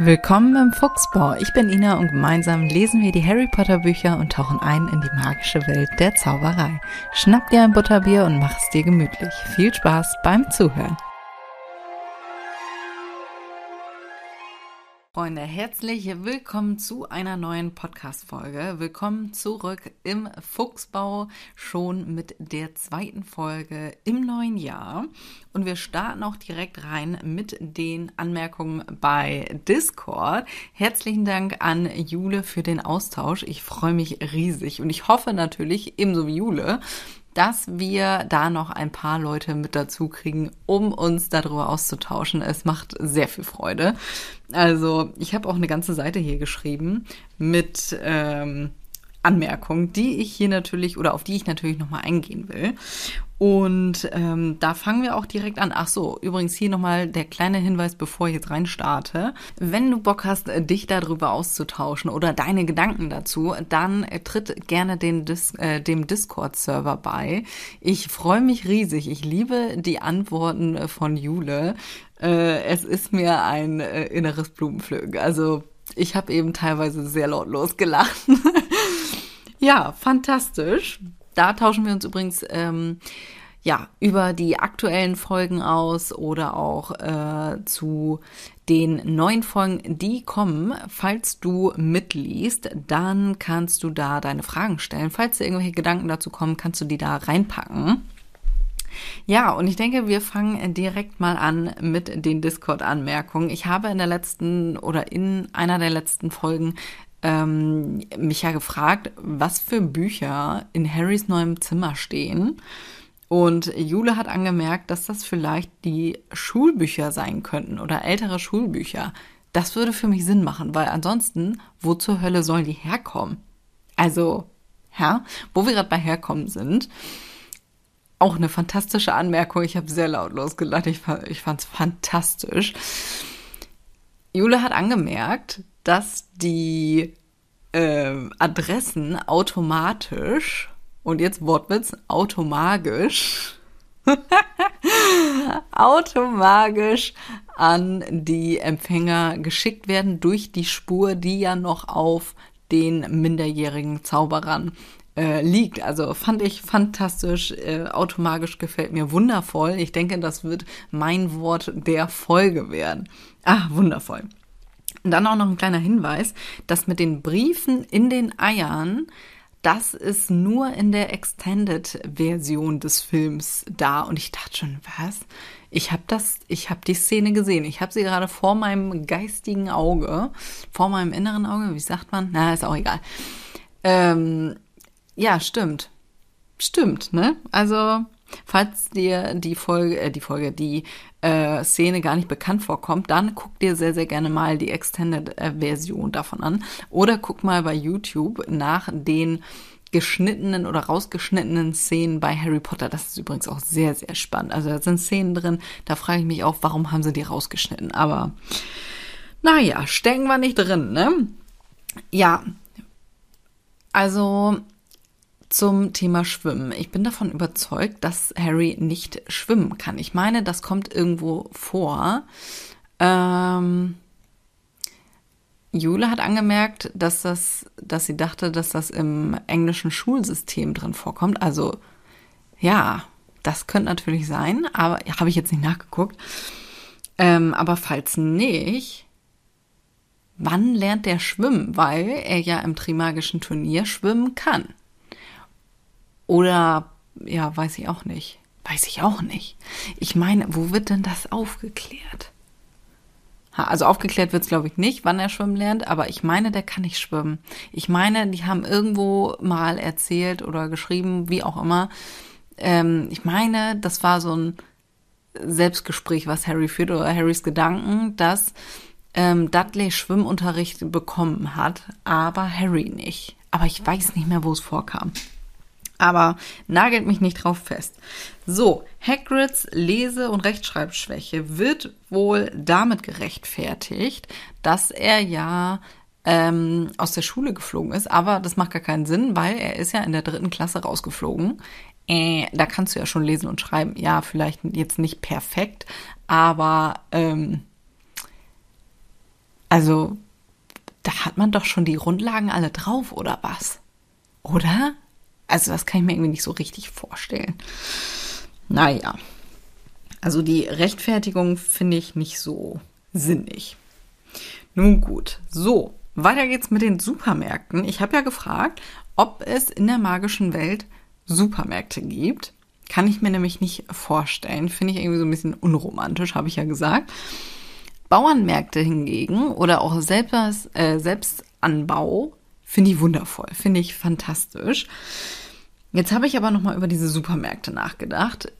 Willkommen im Fuchsbau. Ich bin Ina und gemeinsam lesen wir die Harry Potter Bücher und tauchen ein in die magische Welt der Zauberei. Schnapp dir ein Butterbier und mach es dir gemütlich. Viel Spaß beim Zuhören. Freunde, herzlich willkommen zu einer neuen Podcast-Folge. Willkommen zurück im Fuchsbau, schon mit der zweiten Folge im neuen Jahr. Und wir starten auch direkt rein mit den Anmerkungen bei Discord. Herzlichen Dank an Jule für den Austausch. Ich freue mich riesig und ich hoffe natürlich, ebenso wie Jule, dass wir da noch ein paar Leute mit dazu kriegen, um uns darüber auszutauschen. Es macht sehr viel Freude. Also ich habe auch eine ganze Seite hier geschrieben mit ähm, Anmerkungen, die ich hier natürlich oder auf die ich natürlich nochmal eingehen will. Und ähm, da fangen wir auch direkt an. Ach so, übrigens hier nochmal der kleine Hinweis, bevor ich jetzt rein starte. Wenn du Bock hast, dich darüber auszutauschen oder deine Gedanken dazu, dann tritt gerne den Dis äh, dem Discord-Server bei. Ich freue mich riesig. Ich liebe die Antworten von Jule. Äh, es ist mir ein äh, inneres Blumenpflücken. Also ich habe eben teilweise sehr lautlos gelacht. ja, fantastisch. Da tauschen wir uns übrigens ähm, ja über die aktuellen Folgen aus oder auch äh, zu den neuen Folgen, die kommen. Falls du mitliest, dann kannst du da deine Fragen stellen. Falls dir irgendwelche Gedanken dazu kommen, kannst du die da reinpacken. Ja, und ich denke, wir fangen direkt mal an mit den Discord-Anmerkungen. Ich habe in der letzten oder in einer der letzten Folgen ähm, mich ja gefragt, was für Bücher in Harrys neuem Zimmer stehen. Und Jule hat angemerkt, dass das vielleicht die Schulbücher sein könnten oder ältere Schulbücher. Das würde für mich Sinn machen, weil ansonsten, wo zur Hölle sollen die herkommen? Also, ja, wo wir gerade bei herkommen sind, auch eine fantastische Anmerkung. Ich habe sehr laut losgelacht. Ich, ich fand es fantastisch. Jule hat angemerkt, dass die äh, Adressen automatisch, und jetzt Wortwitz, automagisch, automagisch an die Empfänger geschickt werden durch die Spur, die ja noch auf den minderjährigen Zauberern äh, liegt. Also fand ich fantastisch, äh, automagisch gefällt mir wundervoll. Ich denke, das wird mein Wort der Folge werden. Ah, wundervoll. Und dann auch noch ein kleiner Hinweis, dass mit den Briefen in den Eiern, das ist nur in der Extended-Version des Films da. Und ich dachte schon, was? Ich habe das, ich habe die Szene gesehen. Ich habe sie gerade vor meinem geistigen Auge, vor meinem inneren Auge, wie sagt man? Na, ist auch egal. Ähm, ja, stimmt. Stimmt, ne? Also, falls dir die Folge, äh, die Folge, die äh, Szene gar nicht bekannt vorkommt, dann guck dir sehr, sehr gerne mal die Extended-Version davon an. Oder guck mal bei YouTube nach den geschnittenen oder rausgeschnittenen Szenen bei Harry Potter. Das ist übrigens auch sehr, sehr spannend. Also da sind Szenen drin, da frage ich mich auch, warum haben sie die rausgeschnitten? Aber naja, stecken wir nicht drin, ne? Ja. Also zum Thema Schwimmen. Ich bin davon überzeugt, dass Harry nicht schwimmen kann. Ich meine, das kommt irgendwo vor. Ähm, Jule hat angemerkt, dass das, dass sie dachte, dass das im englischen Schulsystem drin vorkommt. Also ja, das könnte natürlich sein, aber ja, habe ich jetzt nicht nachgeguckt. Ähm, aber falls nicht, wann lernt der schwimmen? Weil er ja im Trimagischen Turnier schwimmen kann. Oder, ja, weiß ich auch nicht. Weiß ich auch nicht. Ich meine, wo wird denn das aufgeklärt? Also aufgeklärt wird es, glaube ich, nicht, wann er schwimmen lernt, aber ich meine, der kann nicht schwimmen. Ich meine, die haben irgendwo mal erzählt oder geschrieben, wie auch immer. Ähm, ich meine, das war so ein Selbstgespräch, was Harry führt oder Harrys Gedanken, dass ähm, Dudley Schwimmunterricht bekommen hat, aber Harry nicht. Aber ich weiß nicht mehr, wo es vorkam. Aber nagelt mich nicht drauf fest. So, Hagrids Lese- und Rechtschreibschwäche wird wohl damit gerechtfertigt, dass er ja ähm, aus der Schule geflogen ist. Aber das macht gar keinen Sinn, weil er ist ja in der dritten Klasse rausgeflogen. Äh, da kannst du ja schon lesen und schreiben. Ja, vielleicht jetzt nicht perfekt, aber ähm, Also, da hat man doch schon die Grundlagen alle drauf, oder was? Oder? Also, das kann ich mir irgendwie nicht so richtig vorstellen. Naja. Also, die Rechtfertigung finde ich nicht so sinnig. Nun gut. So, weiter geht's mit den Supermärkten. Ich habe ja gefragt, ob es in der magischen Welt Supermärkte gibt. Kann ich mir nämlich nicht vorstellen. Finde ich irgendwie so ein bisschen unromantisch, habe ich ja gesagt. Bauernmärkte hingegen oder auch selbst, äh, Selbstanbau finde ich wundervoll, finde ich fantastisch. Jetzt habe ich aber noch mal über diese Supermärkte nachgedacht.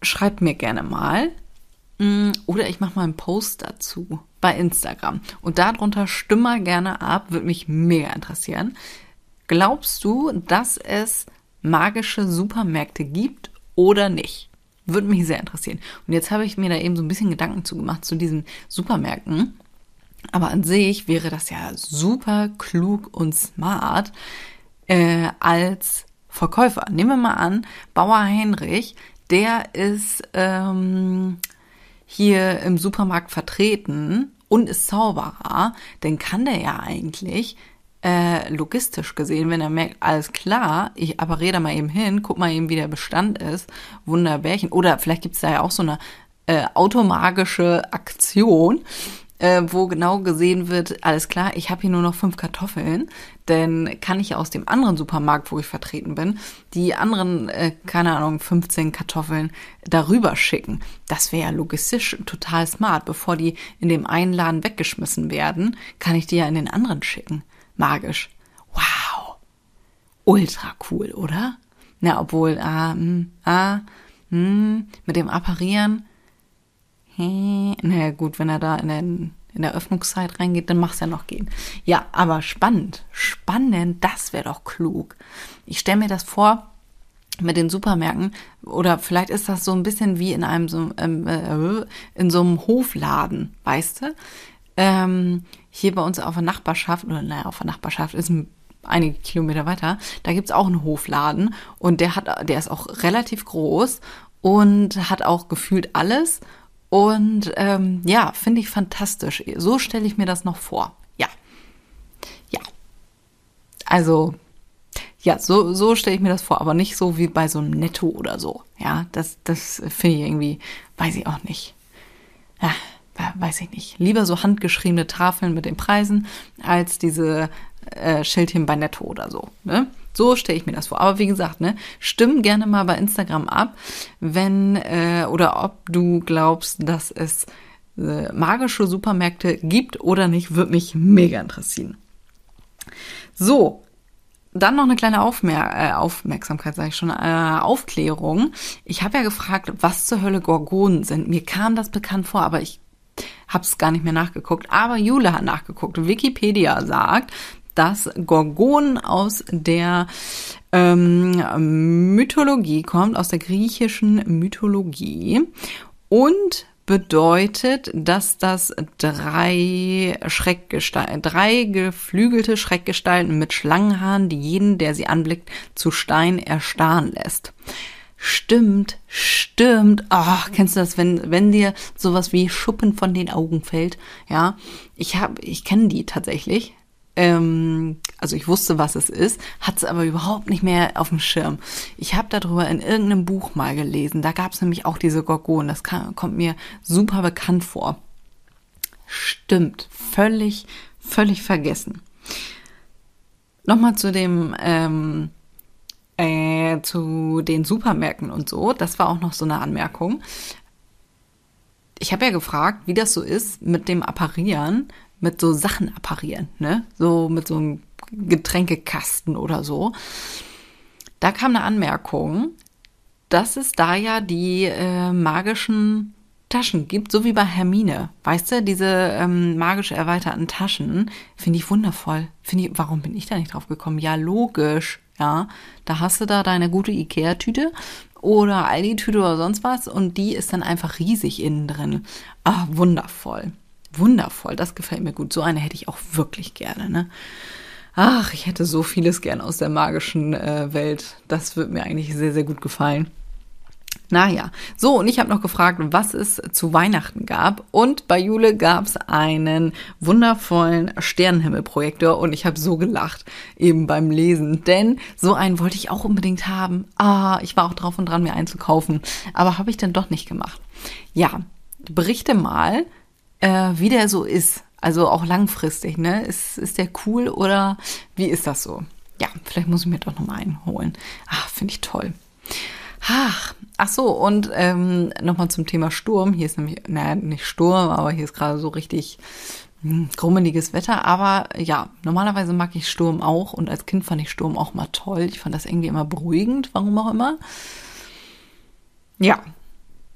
Schreibt mir gerne mal mm, oder ich mache mal einen Post dazu bei Instagram und darunter stimme mal gerne ab, würde mich mega interessieren. Glaubst du, dass es magische Supermärkte gibt oder nicht? Würde mich sehr interessieren. Und jetzt habe ich mir da eben so ein bisschen Gedanken zugemacht zu diesen Supermärkten. Aber an sich wäre das ja super klug und smart äh, als Verkäufer. Nehmen wir mal an, Bauer Heinrich, der ist ähm, hier im Supermarkt vertreten und ist Zauberer, dann kann der ja eigentlich äh, logistisch gesehen, wenn er merkt, alles klar, ich appariere da mal eben hin, guck mal eben, wie der Bestand ist, Wunderbärchen. Oder vielleicht gibt's da ja auch so eine äh, automagische Aktion, äh, wo genau gesehen wird, alles klar, ich habe hier nur noch fünf Kartoffeln, denn kann ich aus dem anderen Supermarkt, wo ich vertreten bin, die anderen, äh, keine Ahnung, 15 Kartoffeln darüber schicken. Das wäre ja logistisch total smart. Bevor die in dem einen Laden weggeschmissen werden, kann ich die ja in den anderen schicken magisch. Wow. Ultra cool, oder? Na, obwohl, ah, mh, ah, mh, mit dem Apparieren. Na gut, wenn er da in, den, in der Öffnungszeit reingeht, dann macht's ja noch gehen. Ja, aber spannend, spannend, das wäre doch klug. Ich stelle mir das vor, mit den Supermärkten oder vielleicht ist das so ein bisschen wie in einem so ähm, äh, in so einem Hofladen, weißt du? Ähm, hier bei uns auf der Nachbarschaft, oder naja, auf der Nachbarschaft ist ein einige Kilometer weiter, da gibt's auch einen Hofladen und der hat, der ist auch relativ groß und hat auch gefühlt alles. Und ähm, ja, finde ich fantastisch. So stelle ich mir das noch vor. Ja. Ja. Also, ja, so, so stelle ich mir das vor, aber nicht so wie bei so einem Netto oder so. Ja, das, das finde ich irgendwie, weiß ich auch nicht. Ja, weiß ich nicht, lieber so handgeschriebene Tafeln mit den Preisen als diese äh, Schildchen bei Netto oder so. Ne? So stelle ich mir das vor. Aber wie gesagt, ne, stimm gerne mal bei Instagram ab, wenn äh, oder ob du glaubst, dass es äh, magische Supermärkte gibt oder nicht, würde mich mega interessieren. So, dann noch eine kleine Aufmer äh, Aufmerksamkeit, sage ich schon, äh, Aufklärung. Ich habe ja gefragt, was zur Hölle Gorgonen sind. Mir kam das bekannt vor, aber ich hab's gar nicht mehr nachgeguckt, aber Jule hat nachgeguckt. Wikipedia sagt, dass Gorgon aus der ähm, Mythologie kommt, aus der griechischen Mythologie und bedeutet, dass das drei Schreckgestalten, drei geflügelte Schreckgestalten mit Schlangenhaaren, die jeden, der sie anblickt, zu Stein erstarren lässt. Stimmt, stimmt. Ach, kennst du das, wenn, wenn dir sowas wie Schuppen von den Augen fällt? Ja, ich habe, ich kenne die tatsächlich. Ähm, also ich wusste, was es ist, hat es aber überhaupt nicht mehr auf dem Schirm. Ich habe darüber in irgendeinem Buch mal gelesen. Da gab es nämlich auch diese Gorgonen. Das kam, kommt mir super bekannt vor. Stimmt, völlig, völlig vergessen. Nochmal zu dem ähm, äh, zu den Supermärkten und so. Das war auch noch so eine Anmerkung. Ich habe ja gefragt, wie das so ist mit dem Apparieren, mit so Sachen apparieren, ne? So mit so einem Getränkekasten oder so. Da kam eine Anmerkung, dass es da ja die äh, magischen Taschen gibt, so wie bei Hermine. Weißt du, diese ähm, magisch erweiterten Taschen, finde ich wundervoll. Finde ich, warum bin ich da nicht drauf gekommen? Ja, logisch. Ja, da hast du da deine gute Ikea-Tüte oder Aldi-Tüte oder sonst was und die ist dann einfach riesig innen drin. Ah, wundervoll. Wundervoll, das gefällt mir gut. So eine hätte ich auch wirklich gerne, ne? Ach, ich hätte so vieles gern aus der magischen äh, Welt. Das würde mir eigentlich sehr, sehr gut gefallen. Naja, so und ich habe noch gefragt, was es zu Weihnachten gab. Und bei Jule gab es einen wundervollen Sternenhimmelprojektor und ich habe so gelacht eben beim Lesen, denn so einen wollte ich auch unbedingt haben. Ah, ich war auch drauf und dran, mir einen zu kaufen, aber habe ich dann doch nicht gemacht. Ja, berichte mal, äh, wie der so ist. Also auch langfristig, ne? Ist, ist der cool oder wie ist das so? Ja, vielleicht muss ich mir doch nochmal einen holen. Ah, finde ich toll. Ach, ach so, und ähm, nochmal zum Thema Sturm. Hier ist nämlich, naja, nicht Sturm, aber hier ist gerade so richtig hm, grummeliges Wetter. Aber ja, normalerweise mag ich Sturm auch und als Kind fand ich Sturm auch mal toll. Ich fand das irgendwie immer beruhigend, warum auch immer. Ja,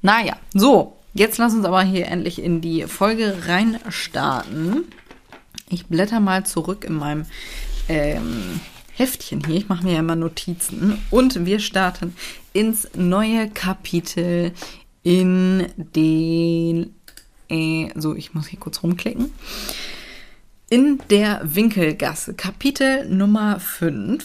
naja, so, jetzt lass uns aber hier endlich in die Folge reinstarten. Ich blätter mal zurück in meinem ähm, Heftchen hier. Ich mache mir ja immer Notizen. Und wir starten ins neue Kapitel in den. Äh, so, ich muss hier kurz rumklicken. In der Winkelgasse, Kapitel Nummer 5.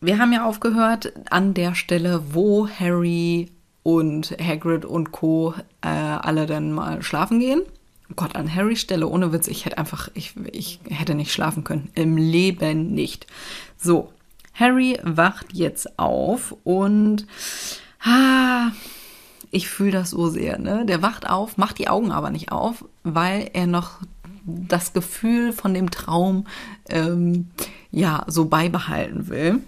Wir haben ja aufgehört an der Stelle, wo Harry und Hagrid und Co. Äh, alle dann mal schlafen gehen. Oh Gott, an Harrys Stelle, ohne Witz, ich hätte einfach, ich, ich hätte nicht schlafen können. Im Leben nicht. So, Harry wacht jetzt auf und ah, ich fühle das so sehr, ne? Der wacht auf, macht die Augen aber nicht auf, weil er noch das Gefühl von dem Traum ähm, ja so beibehalten will.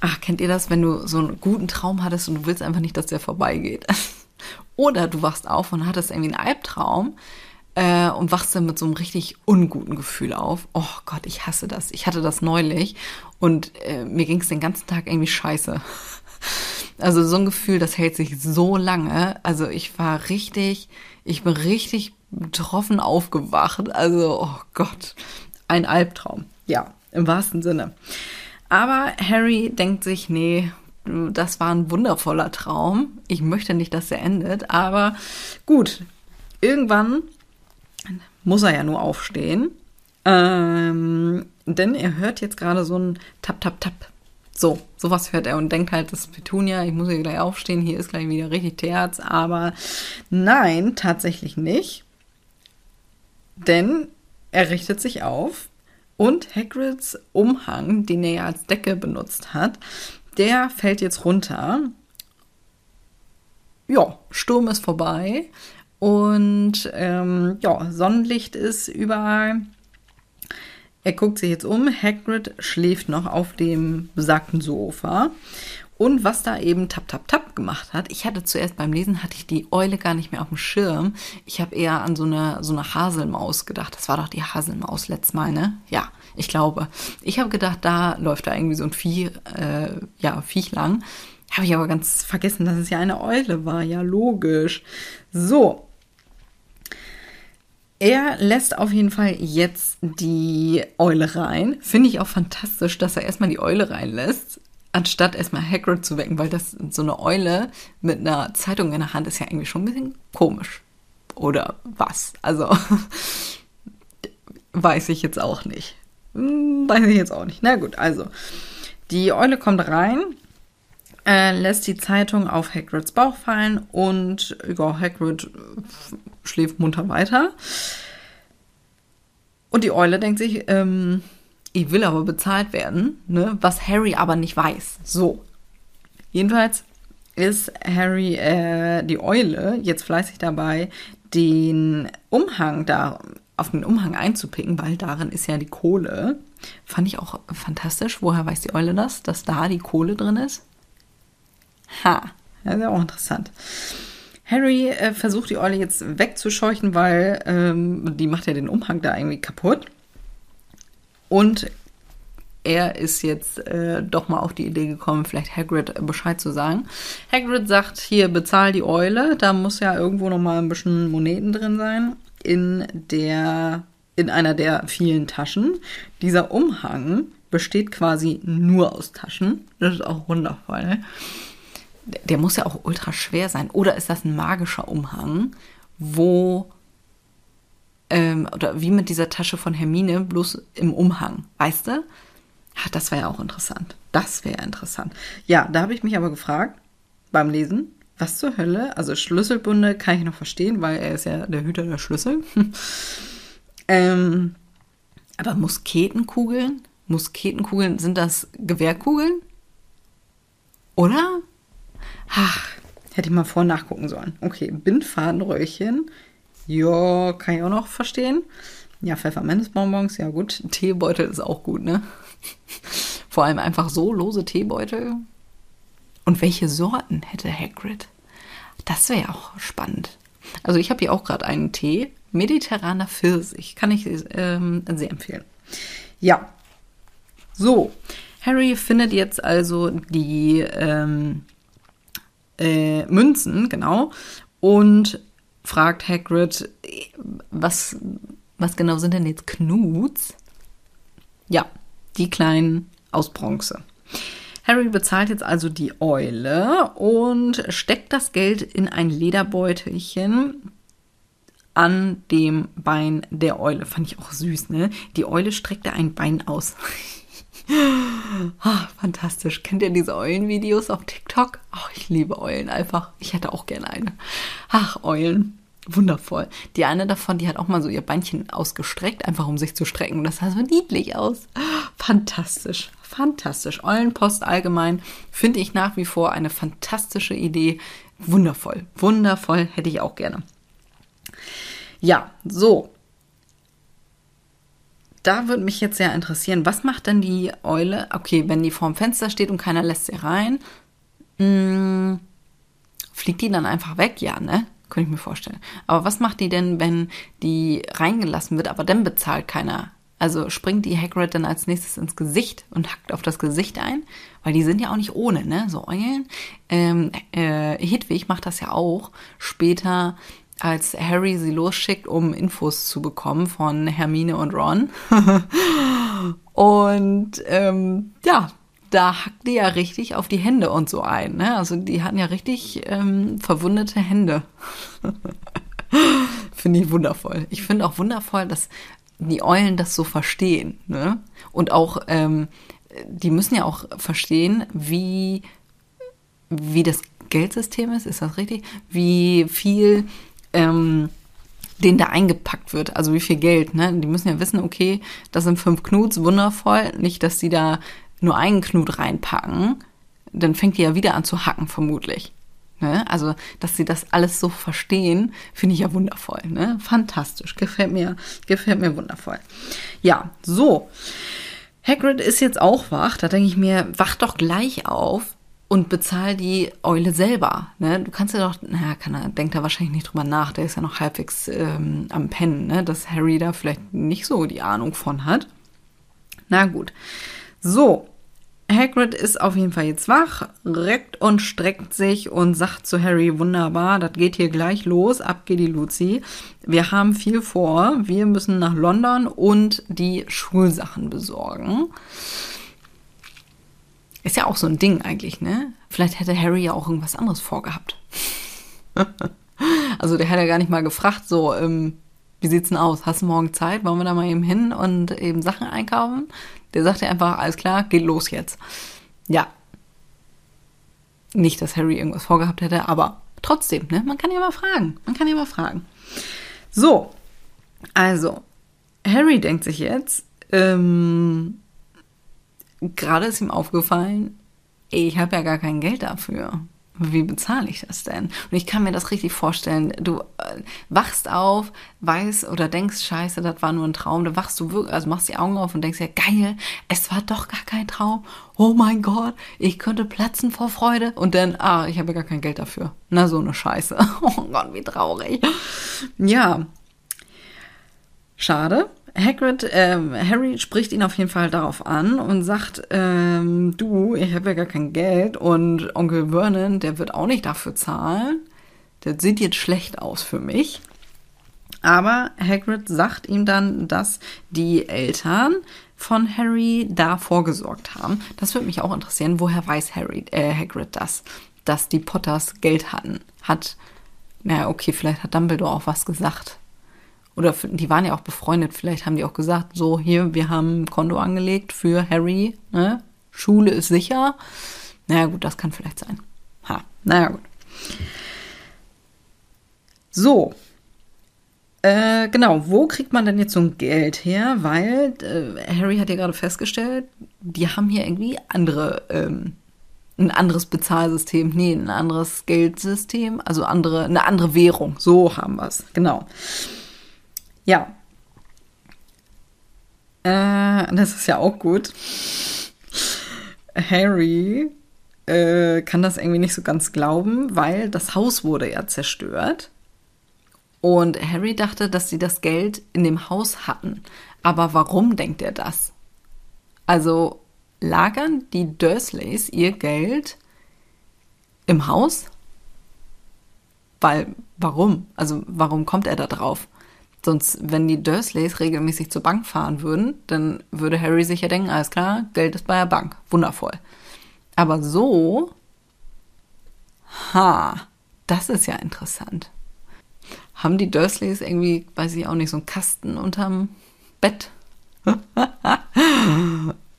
Ach, kennt ihr das, wenn du so einen guten Traum hattest und du willst einfach nicht, dass der vorbeigeht? Oder du wachst auf und hattest irgendwie einen Albtraum äh, und wachst dann mit so einem richtig unguten Gefühl auf. Oh Gott, ich hasse das. Ich hatte das neulich und äh, mir ging es den ganzen Tag irgendwie scheiße. Also so ein Gefühl, das hält sich so lange. Also ich war richtig, ich bin richtig betroffen aufgewacht. Also, oh Gott, ein Albtraum. Ja, im wahrsten Sinne. Aber Harry denkt sich, nee, das war ein wundervoller Traum. Ich möchte nicht, dass er endet. Aber gut, irgendwann muss er ja nur aufstehen. Ähm, denn er hört jetzt gerade so ein Tap, Tap, Tap. So, sowas hört er und denkt halt, das ist Petunia, ich muss hier gleich aufstehen, hier ist gleich wieder richtig Terz. Aber nein, tatsächlich nicht. Denn er richtet sich auf und Hagrids Umhang, den er ja als Decke benutzt hat, der fällt jetzt runter. Ja, Sturm ist vorbei. Und ähm, ja, Sonnenlicht ist überall. Er guckt sich jetzt um. Hagrid schläft noch auf dem besagten Sofa. Und was da eben tap tap tap gemacht hat, ich hatte zuerst beim Lesen hatte ich die Eule gar nicht mehr auf dem Schirm. Ich habe eher an so eine so eine Haselmaus gedacht. Das war doch die Haselmaus letztes Mal, ne? Ja, ich glaube. Ich habe gedacht, da läuft da irgendwie so ein Vieh, äh, ja Viech lang. Habe ich aber ganz vergessen, dass es ja eine Eule war. Ja, logisch. So, er lässt auf jeden Fall jetzt die Eule rein. Finde ich auch fantastisch, dass er erstmal die Eule reinlässt, anstatt erstmal Hagrid zu wecken, weil das so eine Eule mit einer Zeitung in der Hand ist ja irgendwie schon ein bisschen komisch. Oder was? Also, weiß ich jetzt auch nicht. Hm, weiß ich jetzt auch nicht. Na gut, also, die Eule kommt rein, äh, lässt die Zeitung auf Hagrids Bauch fallen und ja, Hagrid schläft munter weiter. Und die Eule denkt sich, ähm, ich will aber bezahlt werden, ne? was Harry aber nicht weiß. So. Jedenfalls ist Harry, äh, die Eule, jetzt fleißig dabei, den Umhang da, auf den Umhang einzupicken, weil darin ist ja die Kohle. Fand ich auch fantastisch. Woher weiß die Eule das, dass da die Kohle drin ist? Ha, das ist ja auch interessant. Harry äh, versucht die Eule jetzt wegzuscheuchen, weil ähm, die macht ja den Umhang da irgendwie kaputt. Und er ist jetzt äh, doch mal auf die Idee gekommen, vielleicht Hagrid Bescheid zu sagen. Hagrid sagt, hier bezahl die Eule, da muss ja irgendwo noch mal ein bisschen Moneten drin sein in der in einer der vielen Taschen. Dieser Umhang besteht quasi nur aus Taschen. Das ist auch wundervoll. Ne? der muss ja auch ultra schwer sein. Oder ist das ein magischer Umhang, wo, ähm, oder wie mit dieser Tasche von Hermine, bloß im Umhang, weißt du? Ja, das wäre ja auch interessant. Das wäre interessant. Ja, da habe ich mich aber gefragt, beim Lesen. Was zur Hölle? Also Schlüsselbunde kann ich noch verstehen, weil er ist ja der Hüter der Schlüssel. ähm, aber Musketenkugeln? Musketenkugeln, sind das Gewehrkugeln? Oder? Ach, hätte ich mal vor nachgucken sollen. Okay, Bindfadenröhrchen. Ja, kann ich auch noch verstehen. Ja, Pfefferminzbonbons, ja gut. Teebeutel ist auch gut, ne? Vor allem einfach so lose Teebeutel. Und welche Sorten hätte Hagrid? Das wäre auch spannend. Also ich habe hier auch gerade einen Tee. Mediterraner Pfirsich. Kann ich ähm, sehr empfehlen. Ja. So. Harry findet jetzt also die ähm, äh, Münzen, genau. Und fragt Hagrid, was, was genau sind denn jetzt Knuts? Ja, die kleinen aus Bronze. Harry bezahlt jetzt also die Eule und steckt das Geld in ein Lederbeutelchen an dem Bein der Eule. Fand ich auch süß, ne? Die Eule streckte ein Bein aus. oh, fantastisch. Kennt ihr diese Eulenvideos auf TikTok? Oh, ich liebe Eulen einfach. Ich hätte auch gerne eine. Ach, Eulen. Wundervoll. Die eine davon, die hat auch mal so ihr Beinchen ausgestreckt, einfach um sich zu strecken. Das sah so niedlich aus. Fantastisch. Fantastisch. Eulenpost allgemein finde ich nach wie vor eine fantastische Idee. Wundervoll. Wundervoll. Hätte ich auch gerne. Ja, so. Da würde mich jetzt sehr interessieren, was macht denn die Eule? Okay, wenn die vorm Fenster steht und keiner lässt sie rein, mh, hm, fliegt die dann einfach weg? Ja, ne? Könnte ich mir vorstellen. Aber was macht die denn, wenn die reingelassen wird, aber dann bezahlt keiner? Also springt die Hagrid dann als nächstes ins Gesicht und hackt auf das Gesicht ein? Weil die sind ja auch nicht ohne, ne? So Eulen. Ähm, äh, Hedwig macht das ja auch später, als Harry sie losschickt, um Infos zu bekommen von Hermine und Ron. und ähm, ja, da hackt die ja richtig auf die Hände und so ein. Ne? Also die hatten ja richtig ähm, verwundete Hände. finde ich wundervoll. Ich finde auch wundervoll, dass die Eulen das so verstehen. Ne? Und auch, ähm, die müssen ja auch verstehen, wie, wie das Geldsystem ist, ist das richtig? Wie viel ähm, denen da eingepackt wird, also wie viel Geld, ne? Die müssen ja wissen, okay, das sind fünf Knuts, wundervoll. Nicht, dass die da nur einen Knut reinpacken, dann fängt die ja wieder an zu hacken, vermutlich. Ne? Also, dass sie das alles so verstehen, finde ich ja wundervoll. Ne? Fantastisch. Gefällt mir, gefällt mir wundervoll. Ja, so. Hagrid ist jetzt auch wach. Da denke ich mir, wach doch gleich auf und bezahl die Eule selber. Ne? Du kannst ja doch, naja, kann er, denkt da wahrscheinlich nicht drüber nach. Der ist ja noch halbwegs ähm, am Pennen, ne? dass Harry da vielleicht nicht so die Ahnung von hat. Na gut. So, Hagrid ist auf jeden Fall jetzt wach, reckt und streckt sich und sagt zu Harry, wunderbar, das geht hier gleich los, ab geht die Luzi. Wir haben viel vor, wir müssen nach London und die Schulsachen besorgen. Ist ja auch so ein Ding eigentlich, ne? Vielleicht hätte Harry ja auch irgendwas anderes vorgehabt. also der hätte ja gar nicht mal gefragt, so, ähm, wie sieht's denn aus? Hast du morgen Zeit? Wollen wir da mal eben hin und eben Sachen einkaufen? Der sagt ja einfach, alles klar, geht los jetzt. Ja. Nicht, dass Harry irgendwas vorgehabt hätte, aber trotzdem, ne? Man kann ja mal fragen. Man kann ja mal fragen. So. Also, Harry denkt sich jetzt, ähm, gerade ist ihm aufgefallen, ich habe ja gar kein Geld dafür wie bezahle ich das denn? Und ich kann mir das richtig vorstellen. Du äh, wachst auf, weißt oder denkst, scheiße, das war nur ein Traum. Da wachst du wirklich, also machst die Augen auf und denkst ja, geil, es war doch gar kein Traum. Oh mein Gott, ich könnte platzen vor Freude. Und dann, ah, ich habe ja gar kein Geld dafür. Na, so eine Scheiße. Oh Gott, wie traurig. Ja. Schade. Hagrid, ähm, Harry spricht ihn auf jeden Fall darauf an und sagt, ähm, du, ich habe ja gar kein Geld und Onkel Vernon, der wird auch nicht dafür zahlen. Der sieht jetzt schlecht aus für mich. Aber Hagrid sagt ihm dann, dass die Eltern von Harry da vorgesorgt haben. Das würde mich auch interessieren. Woher weiß Harry, äh, Hagrid das, dass die Potters Geld hatten? Hat, naja, okay, vielleicht hat Dumbledore auch was gesagt oder die waren ja auch befreundet, vielleicht haben die auch gesagt, so hier, wir haben ein Konto angelegt für Harry, ne? Schule ist sicher. Naja gut, das kann vielleicht sein. Ha, naja gut. So. Äh, genau, wo kriegt man denn jetzt so ein Geld her? Weil äh, Harry hat ja gerade festgestellt, die haben hier irgendwie andere, ähm, ein anderes Bezahlsystem, nee, ein anderes Geldsystem, also andere, eine andere Währung. So haben wir es, genau. Ja. Äh, das ist ja auch gut. Harry äh, kann das irgendwie nicht so ganz glauben, weil das Haus wurde ja zerstört. Und Harry dachte, dass sie das Geld in dem Haus hatten. Aber warum denkt er das? Also lagern die Dursleys ihr Geld im Haus? Weil, warum? Also warum kommt er da drauf? Sonst, wenn die Dursleys regelmäßig zur Bank fahren würden, dann würde Harry sich ja denken, alles klar, Geld ist bei der Bank. Wundervoll. Aber so, ha, das ist ja interessant. Haben die Dursleys irgendwie, weiß ich auch nicht, so einen Kasten unterm Bett?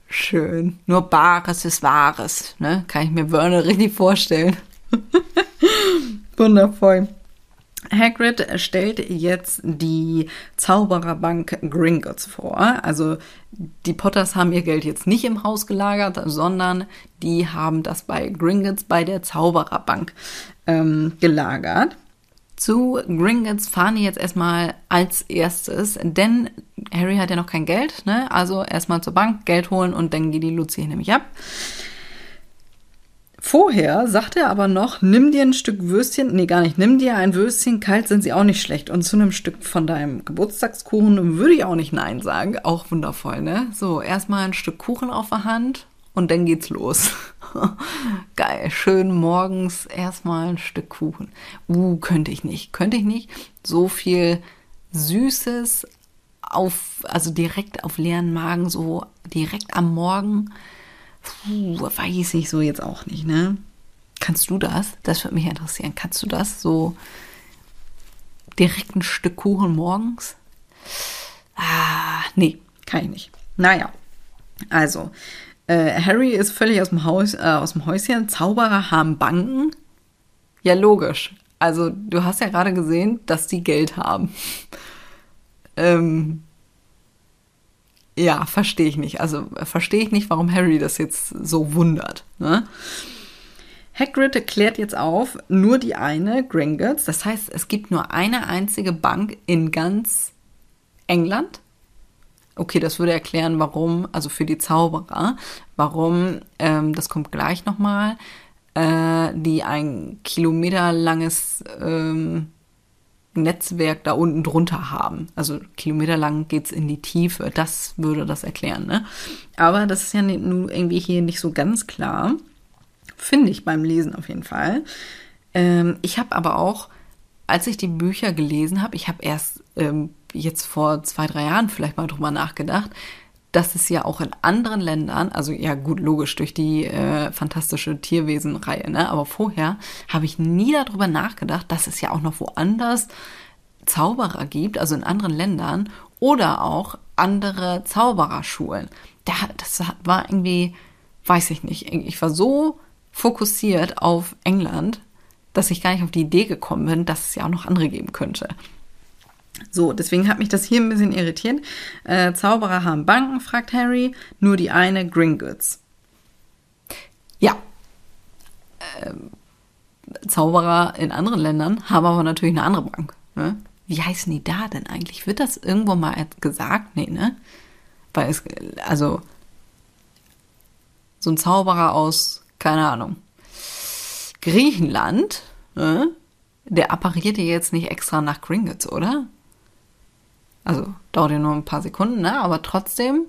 Schön. Nur Bares ist Wahres, ne? Kann ich mir Werner richtig vorstellen. Wundervoll. Hagrid stellt jetzt die Zaubererbank Gringotts vor. Also die Potters haben ihr Geld jetzt nicht im Haus gelagert, sondern die haben das bei Gringotts bei der Zaubererbank ähm, gelagert. Zu Gringotts fahren die jetzt erstmal als erstes, denn Harry hat ja noch kein Geld, ne? Also erstmal zur Bank Geld holen und dann geht die Lucy nämlich ab. Vorher sagt er aber noch, nimm dir ein Stück Würstchen, nee, gar nicht, nimm dir ein Würstchen, kalt sind sie auch nicht schlecht. Und zu einem Stück von deinem Geburtstagskuchen würde ich auch nicht Nein sagen. Auch wundervoll, ne? So, erstmal ein Stück Kuchen auf der Hand und dann geht's los. Geil, schön morgens erstmal ein Stück Kuchen. Uh, könnte ich nicht, könnte ich nicht. So viel Süßes auf, also direkt auf leeren Magen, so direkt am Morgen Puh, weiß ich so jetzt auch nicht, ne? Kannst du das? Das würde mich interessieren. Kannst du das so direkt ein Stück Kuchen morgens? Ah, nee, kann ich nicht. Naja, also, äh, Harry ist völlig aus dem, Haus, äh, aus dem Häuschen. Zauberer haben Banken. Ja, logisch. Also, du hast ja gerade gesehen, dass die Geld haben. ähm, ja, verstehe ich nicht. Also verstehe ich nicht, warum Harry das jetzt so wundert. Ne? Hagrid klärt jetzt auf, nur die eine, Gringotts. Das heißt, es gibt nur eine einzige Bank in ganz England. Okay, das würde erklären, warum, also für die Zauberer, warum, ähm, das kommt gleich nochmal, äh, die ein kilometerlanges ähm, Netzwerk da unten drunter haben. Also kilometerlang geht es in die Tiefe. Das würde das erklären. Ne? Aber das ist ja nun irgendwie hier nicht so ganz klar. Finde ich beim Lesen auf jeden Fall. Ähm, ich habe aber auch, als ich die Bücher gelesen habe, ich habe erst ähm, jetzt vor zwei, drei Jahren vielleicht mal drüber nachgedacht, dass es ja auch in anderen Ländern, also ja gut, logisch durch die äh, fantastische Tierwesen-Reihe, ne? aber vorher habe ich nie darüber nachgedacht, dass es ja auch noch woanders Zauberer gibt, also in anderen Ländern oder auch andere Zaubererschulen. das war irgendwie, weiß ich nicht, ich war so fokussiert auf England, dass ich gar nicht auf die Idee gekommen bin, dass es ja auch noch andere geben könnte. So, deswegen hat mich das hier ein bisschen irritiert. Äh, Zauberer haben Banken, fragt Harry. Nur die eine Gringotts. Ja. Ähm, Zauberer in anderen Ländern haben aber natürlich eine andere Bank. Ne? Wie heißen die da denn eigentlich? Wird das irgendwo mal gesagt? Nee, ne? Weil es, also, so ein Zauberer aus, keine Ahnung, Griechenland, ne? der appariert ja jetzt nicht extra nach Gringotts, oder? Also dauert ja nur ein paar Sekunden, ne? aber trotzdem.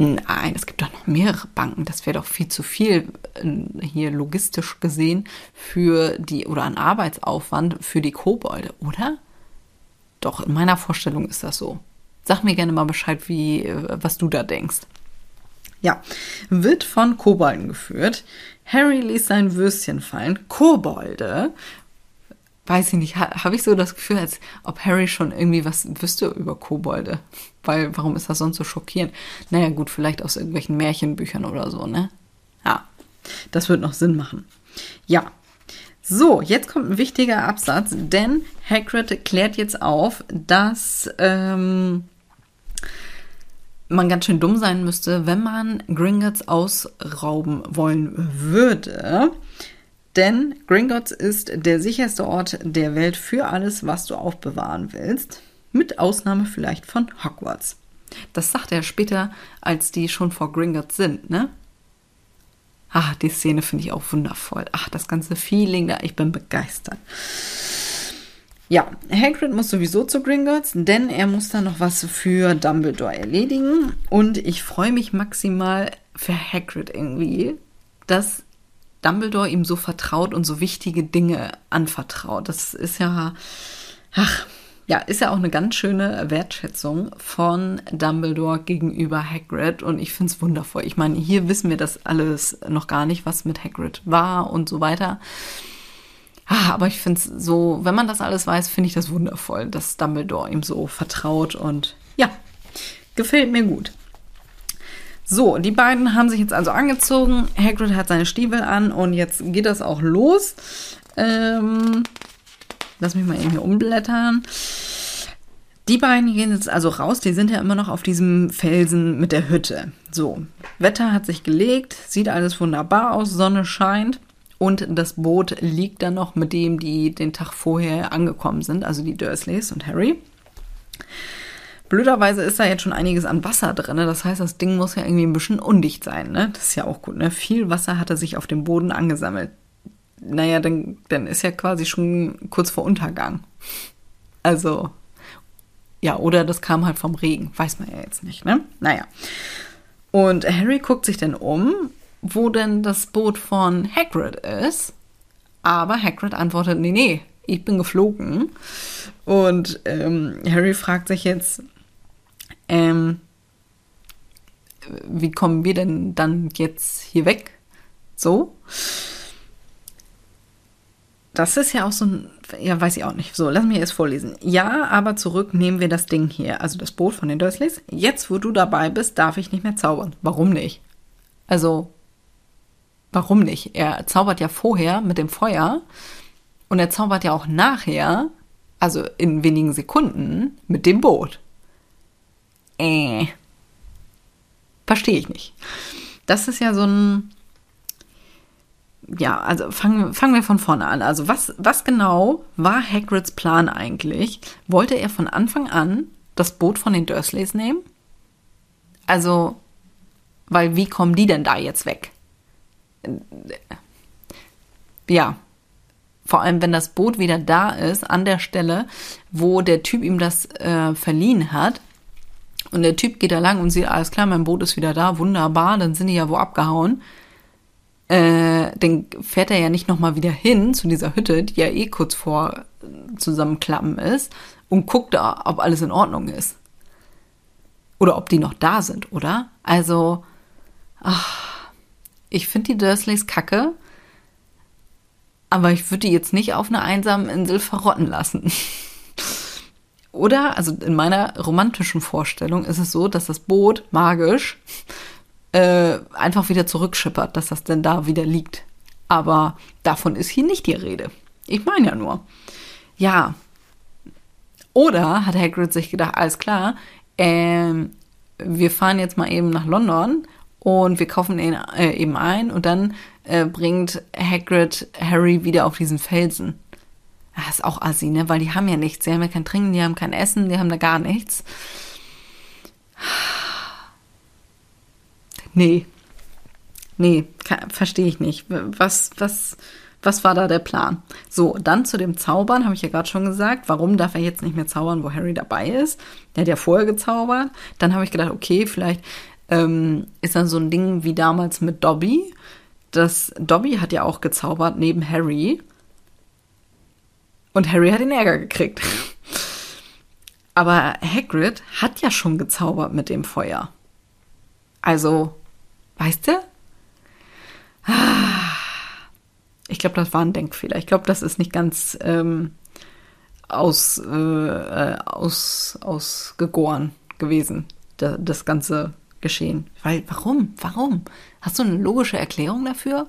Nein, es gibt doch noch mehrere Banken. Das wäre doch viel zu viel hier logistisch gesehen für die oder an Arbeitsaufwand für die Kobolde, oder? Doch, in meiner Vorstellung ist das so. Sag mir gerne mal Bescheid, wie, was du da denkst. Ja, wird von Kobolden geführt. Harry ließ sein Würstchen fallen. Kobolde weiß ich nicht, ha, habe ich so das Gefühl, als ob Harry schon irgendwie was wüsste über Kobolde. Weil, warum ist das sonst so schockierend? Naja, gut, vielleicht aus irgendwelchen Märchenbüchern oder so, ne? Ja, Das wird noch Sinn machen. Ja. So, jetzt kommt ein wichtiger Absatz, denn Hagrid klärt jetzt auf, dass ähm, man ganz schön dumm sein müsste, wenn man Gringotts ausrauben wollen würde. Denn Gringotts ist der sicherste Ort der Welt für alles, was du aufbewahren willst. Mit Ausnahme vielleicht von Hogwarts. Das sagt er später, als die schon vor Gringotts sind, ne? Ah, die Szene finde ich auch wundervoll. Ach, das ganze Feeling da, ich bin begeistert. Ja, Hagrid muss sowieso zu Gringotts, denn er muss da noch was für Dumbledore erledigen. Und ich freue mich maximal für Hagrid irgendwie, dass Dumbledore ihm so vertraut und so wichtige Dinge anvertraut. Das ist ja, ach, ja, ist ja auch eine ganz schöne Wertschätzung von Dumbledore gegenüber Hagrid und ich finde es wundervoll. Ich meine, hier wissen wir das alles noch gar nicht, was mit Hagrid war und so weiter. Ah, aber ich finde es so, wenn man das alles weiß, finde ich das wundervoll, dass Dumbledore ihm so vertraut und ja, gefällt mir gut. So, die beiden haben sich jetzt also angezogen. Hagrid hat seine Stiefel an und jetzt geht das auch los. Ähm, lass mich mal eben hier umblättern. Die beiden gehen jetzt also raus. Die sind ja immer noch auf diesem Felsen mit der Hütte. So, Wetter hat sich gelegt, sieht alles wunderbar aus, Sonne scheint. Und das Boot liegt dann noch mit dem, die den Tag vorher angekommen sind, also die Dursleys und Harry. Blöderweise ist da jetzt schon einiges an Wasser drin. Das heißt, das Ding muss ja irgendwie ein bisschen undicht sein. Ne? Das ist ja auch gut. Ne? Viel Wasser hatte sich auf dem Boden angesammelt. Naja, dann, dann ist ja quasi schon kurz vor Untergang. Also, ja, oder das kam halt vom Regen. Weiß man ja jetzt nicht, ne? Naja. Und Harry guckt sich dann um, wo denn das Boot von Hagrid ist. Aber Hagrid antwortet, nee, nee, ich bin geflogen. Und ähm, Harry fragt sich jetzt, ähm, wie kommen wir denn dann jetzt hier weg? So. Das ist ja auch so ein, ja, weiß ich auch nicht. So, lass mich erst vorlesen. Ja, aber zurück nehmen wir das Ding hier, also das Boot von den Dursleys. Jetzt, wo du dabei bist, darf ich nicht mehr zaubern. Warum nicht? Also, warum nicht? Er zaubert ja vorher mit dem Feuer und er zaubert ja auch nachher, also in wenigen Sekunden, mit dem Boot äh, verstehe ich nicht. Das ist ja so ein, ja, also fangen, fangen wir von vorne an. Also was, was genau war Hagrids Plan eigentlich? Wollte er von Anfang an das Boot von den Dursleys nehmen? Also, weil wie kommen die denn da jetzt weg? Ja, vor allem wenn das Boot wieder da ist, an der Stelle, wo der Typ ihm das äh, verliehen hat, und der Typ geht da lang und sieht, alles klar, mein Boot ist wieder da, wunderbar, dann sind die ja wo abgehauen. Äh, dann fährt er ja nicht nochmal wieder hin zu dieser Hütte, die ja eh kurz vor Zusammenklappen ist, und guckt da, ob alles in Ordnung ist. Oder ob die noch da sind, oder? Also, ach, ich finde die Dursleys kacke, aber ich würde die jetzt nicht auf einer einsamen Insel verrotten lassen. Oder, also in meiner romantischen Vorstellung ist es so, dass das Boot magisch äh, einfach wieder zurückschippert, dass das denn da wieder liegt. Aber davon ist hier nicht die Rede. Ich meine ja nur. Ja. Oder hat Hagrid sich gedacht, alles klar, äh, wir fahren jetzt mal eben nach London und wir kaufen ihn äh, eben ein und dann äh, bringt Hagrid Harry wieder auf diesen Felsen. Das ist auch assi, ne? Weil die haben ja nichts. Die haben ja kein Trinken, die haben kein Essen, die haben da gar nichts. Nee. Nee, verstehe ich nicht. Was, was, was war da der Plan? So, dann zu dem Zaubern, habe ich ja gerade schon gesagt. Warum darf er jetzt nicht mehr zaubern, wo Harry dabei ist? Der hat ja vorher gezaubert. Dann habe ich gedacht, okay, vielleicht ähm, ist dann so ein Ding wie damals mit Dobby. Das Dobby hat ja auch gezaubert neben Harry. Und Harry hat den Ärger gekriegt. Aber Hagrid hat ja schon gezaubert mit dem Feuer. Also, weißt du? Ich glaube, das war ein Denkfehler. Ich glaube, das ist nicht ganz ähm, aus, äh, aus, ausgegoren gewesen, das ganze geschehen. Weil, warum? Warum? Hast du eine logische Erklärung dafür?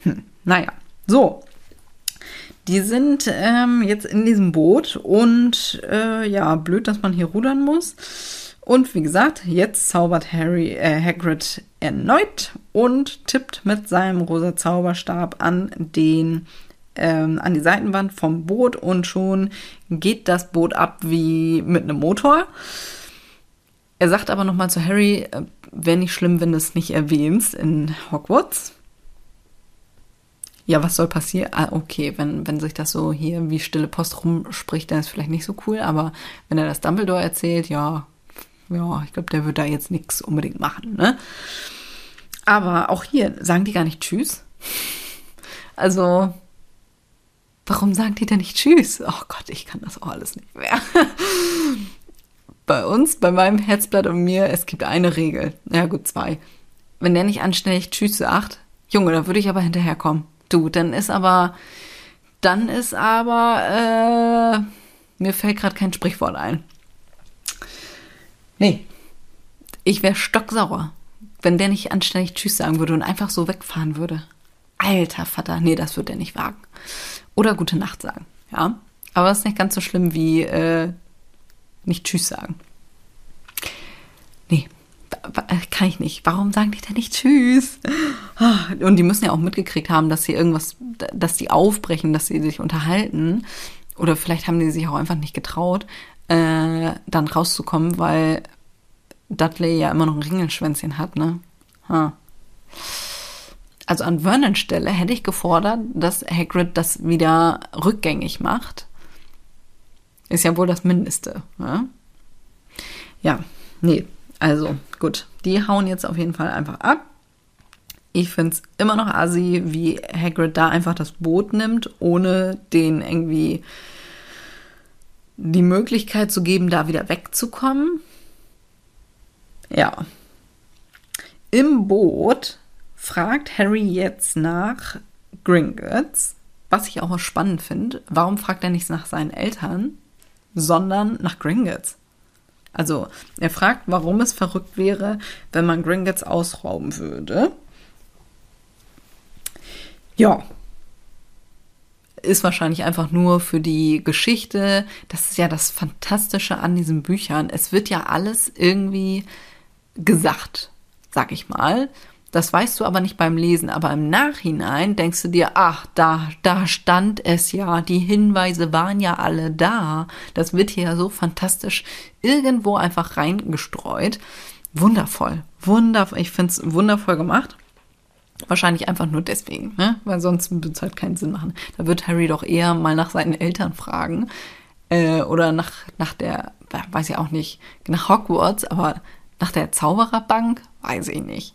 Hm, naja, so. Die sind ähm, jetzt in diesem Boot und äh, ja, blöd, dass man hier rudern muss. Und wie gesagt, jetzt zaubert Harry äh, Hagrid erneut und tippt mit seinem rosa Zauberstab an den ähm, an die Seitenwand vom Boot und schon geht das Boot ab wie mit einem Motor. Er sagt aber nochmal zu Harry, äh, wäre nicht schlimm, wenn du es nicht erwähnst in Hogwarts. Ja, was soll passieren? Ah, okay, wenn, wenn sich das so hier wie stille Post rumspricht, dann ist es vielleicht nicht so cool, aber wenn er das Dumbledore erzählt, ja, ja, ich glaube, der wird da jetzt nichts unbedingt machen, ne? Aber auch hier sagen die gar nicht Tschüss. Also, warum sagen die denn nicht Tschüss? Oh Gott, ich kann das auch alles nicht mehr. bei uns, bei meinem Herzblatt und mir, es gibt eine Regel. Ja, gut, zwei. Wenn der nicht anständig Tschüss sagt, Junge, da würde ich aber hinterherkommen. Du, dann ist aber, dann ist aber, äh, mir fällt gerade kein Sprichwort ein. Nee. Ich wäre stocksauer, wenn der nicht anständig Tschüss sagen würde und einfach so wegfahren würde. Alter Vater, nee, das wird er nicht wagen. Oder gute Nacht sagen, ja. Aber es ist nicht ganz so schlimm wie äh, nicht Tschüss sagen. Nee, kann ich nicht. Warum sagen die denn nicht Tschüss? Und die müssen ja auch mitgekriegt haben, dass sie irgendwas, dass die aufbrechen, dass sie sich unterhalten. Oder vielleicht haben die sich auch einfach nicht getraut, äh, dann rauszukommen, weil Dudley ja immer noch ein Ringelschwänzchen hat, ne? Ha. Also an Vernons Stelle hätte ich gefordert, dass Hagrid das wieder rückgängig macht. Ist ja wohl das Mindeste. Ne? Ja, nee, also gut. Die hauen jetzt auf jeden Fall einfach ab. Ich finde es immer noch assi, wie Hagrid da einfach das Boot nimmt, ohne den irgendwie die Möglichkeit zu geben, da wieder wegzukommen. Ja. Im Boot fragt Harry jetzt nach Gringotts, was ich auch spannend finde. Warum fragt er nicht nach seinen Eltern, sondern nach Gringotts? Also, er fragt, warum es verrückt wäre, wenn man Gringotts ausrauben würde. Ja, ist wahrscheinlich einfach nur für die Geschichte. Das ist ja das Fantastische an diesen Büchern. Es wird ja alles irgendwie gesagt, sag ich mal. Das weißt du aber nicht beim Lesen, aber im Nachhinein denkst du dir, ach, da, da stand es ja, die Hinweise waren ja alle da. Das wird hier ja so fantastisch irgendwo einfach reingestreut. Wundervoll, wundervoll. Ich finde es wundervoll gemacht. Wahrscheinlich einfach nur deswegen, ne? weil sonst würde es halt keinen Sinn machen. Da wird Harry doch eher mal nach seinen Eltern fragen äh, oder nach, nach der, weiß ich auch nicht, nach Hogwarts, aber nach der Zaubererbank, weiß ich nicht.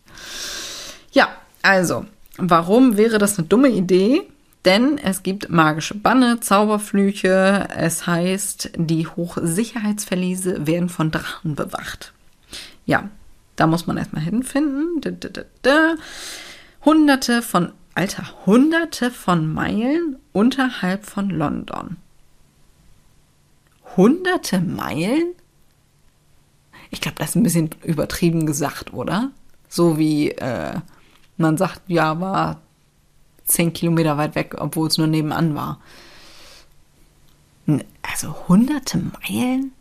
Ja, also, warum wäre das eine dumme Idee? Denn es gibt magische Banne, Zauberflüche. Es heißt, die Hochsicherheitsverliese werden von Drachen bewacht. Ja, da muss man erstmal hinfinden. Hunderte von, Alter, hunderte von Meilen unterhalb von London. Hunderte Meilen? Ich glaube, das ist ein bisschen übertrieben gesagt, oder? So wie äh, man sagt, ja, war zehn Kilometer weit weg, obwohl es nur nebenan war. Also hunderte Meilen?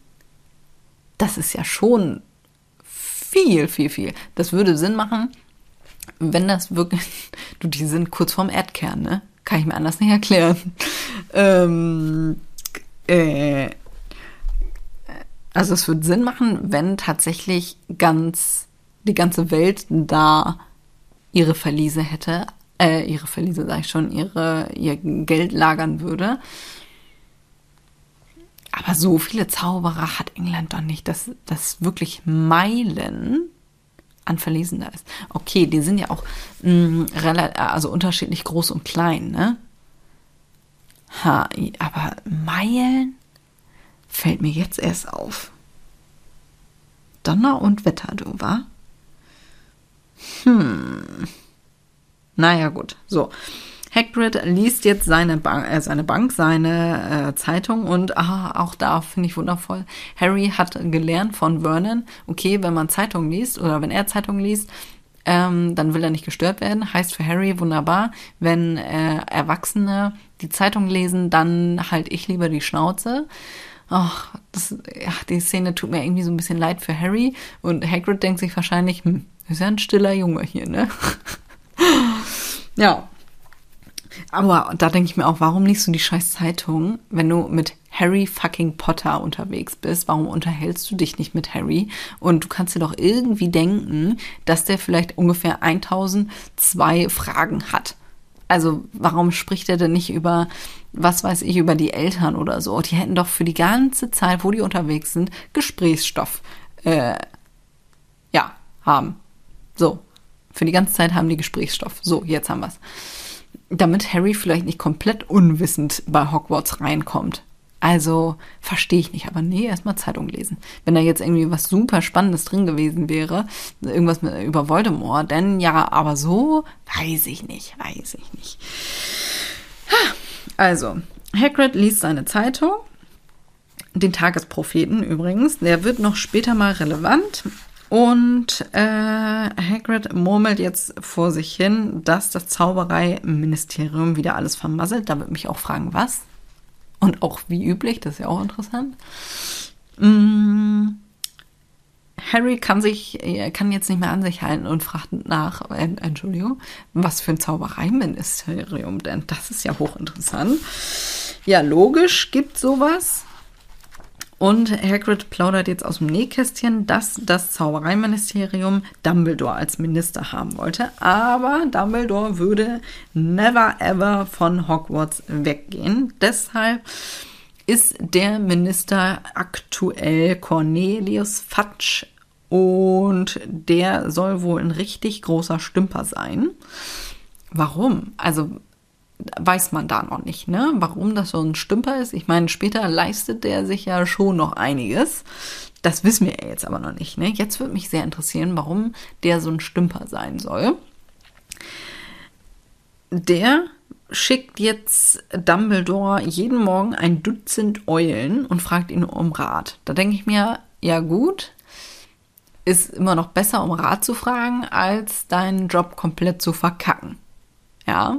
Das ist ja schon viel, viel, viel. Das würde Sinn machen, wenn das wirklich, du, die sind kurz vorm Erdkern, ne? Kann ich mir anders nicht erklären. ähm, äh, also es würde Sinn machen, wenn tatsächlich ganz die ganze Welt da ihre Verliese hätte, äh, ihre Verliese sage ich schon, ihre ihr Geld lagern würde. Aber so viele Zauberer hat England doch nicht, dass das wirklich Meilen an Verlesen da ist. Okay, die sind ja auch mh, mm, also unterschiedlich groß und klein, ne? Ha, aber Meilen fällt mir jetzt erst auf. Donner und Wetter, du, wa? Hm. Naja, gut. So. Hagrid liest jetzt seine, ba äh, seine Bank, seine äh, Zeitung und ah, auch da finde ich wundervoll. Harry hat gelernt von Vernon, okay, wenn man Zeitung liest oder wenn er Zeitung liest, ähm, dann will er nicht gestört werden. Heißt für Harry wunderbar, wenn äh, Erwachsene die Zeitung lesen, dann halt ich lieber die Schnauze. Ach, das, ja, die Szene tut mir irgendwie so ein bisschen leid für Harry und Hagrid denkt sich wahrscheinlich, hm, ist ja ein stiller Junge hier, ne? ja, aber da denke ich mir auch, warum liest du die scheiß Zeitung, wenn du mit Harry fucking Potter unterwegs bist? Warum unterhältst du dich nicht mit Harry? Und du kannst dir doch irgendwie denken, dass der vielleicht ungefähr 1002 Fragen hat. Also warum spricht er denn nicht über, was weiß ich, über die Eltern oder so? Die hätten doch für die ganze Zeit, wo die unterwegs sind, Gesprächsstoff, äh, ja, haben. So, für die ganze Zeit haben die Gesprächsstoff. So, jetzt haben wir's damit Harry vielleicht nicht komplett unwissend bei Hogwarts reinkommt. Also verstehe ich nicht, aber nee, erstmal Zeitung lesen. Wenn da jetzt irgendwie was super Spannendes drin gewesen wäre, irgendwas mit, über Voldemort, denn ja, aber so weiß ich nicht, weiß ich nicht. Also, Hagrid liest seine Zeitung, den Tagespropheten übrigens, der wird noch später mal relevant. Und äh, Hagrid murmelt jetzt vor sich hin, dass das Zaubereiministerium wieder alles vermasselt. Da würde mich auch fragen, was? Und auch wie üblich, das ist ja auch interessant. Mm, Harry kann sich, kann jetzt nicht mehr an sich halten und fragt nach, äh, Entschuldigung, was für ein Zaubereiministerium denn? Das ist ja hochinteressant. Ja, logisch gibt sowas. Und Hagrid plaudert jetzt aus dem Nähkästchen, dass das Zaubereiministerium Dumbledore als Minister haben wollte. Aber Dumbledore würde never ever von Hogwarts weggehen. Deshalb ist der Minister aktuell Cornelius Fatsch und der soll wohl ein richtig großer Stümper sein. Warum? Also weiß man da noch nicht, ne? Warum das so ein Stümper ist. Ich meine, später leistet der sich ja schon noch einiges. Das wissen wir jetzt aber noch nicht, ne? Jetzt würde mich sehr interessieren, warum der so ein Stümper sein soll. Der schickt jetzt Dumbledore jeden Morgen ein Dutzend Eulen und fragt ihn um Rat. Da denke ich mir, ja gut, ist immer noch besser, um Rat zu fragen, als deinen Job komplett zu verkacken. Ja,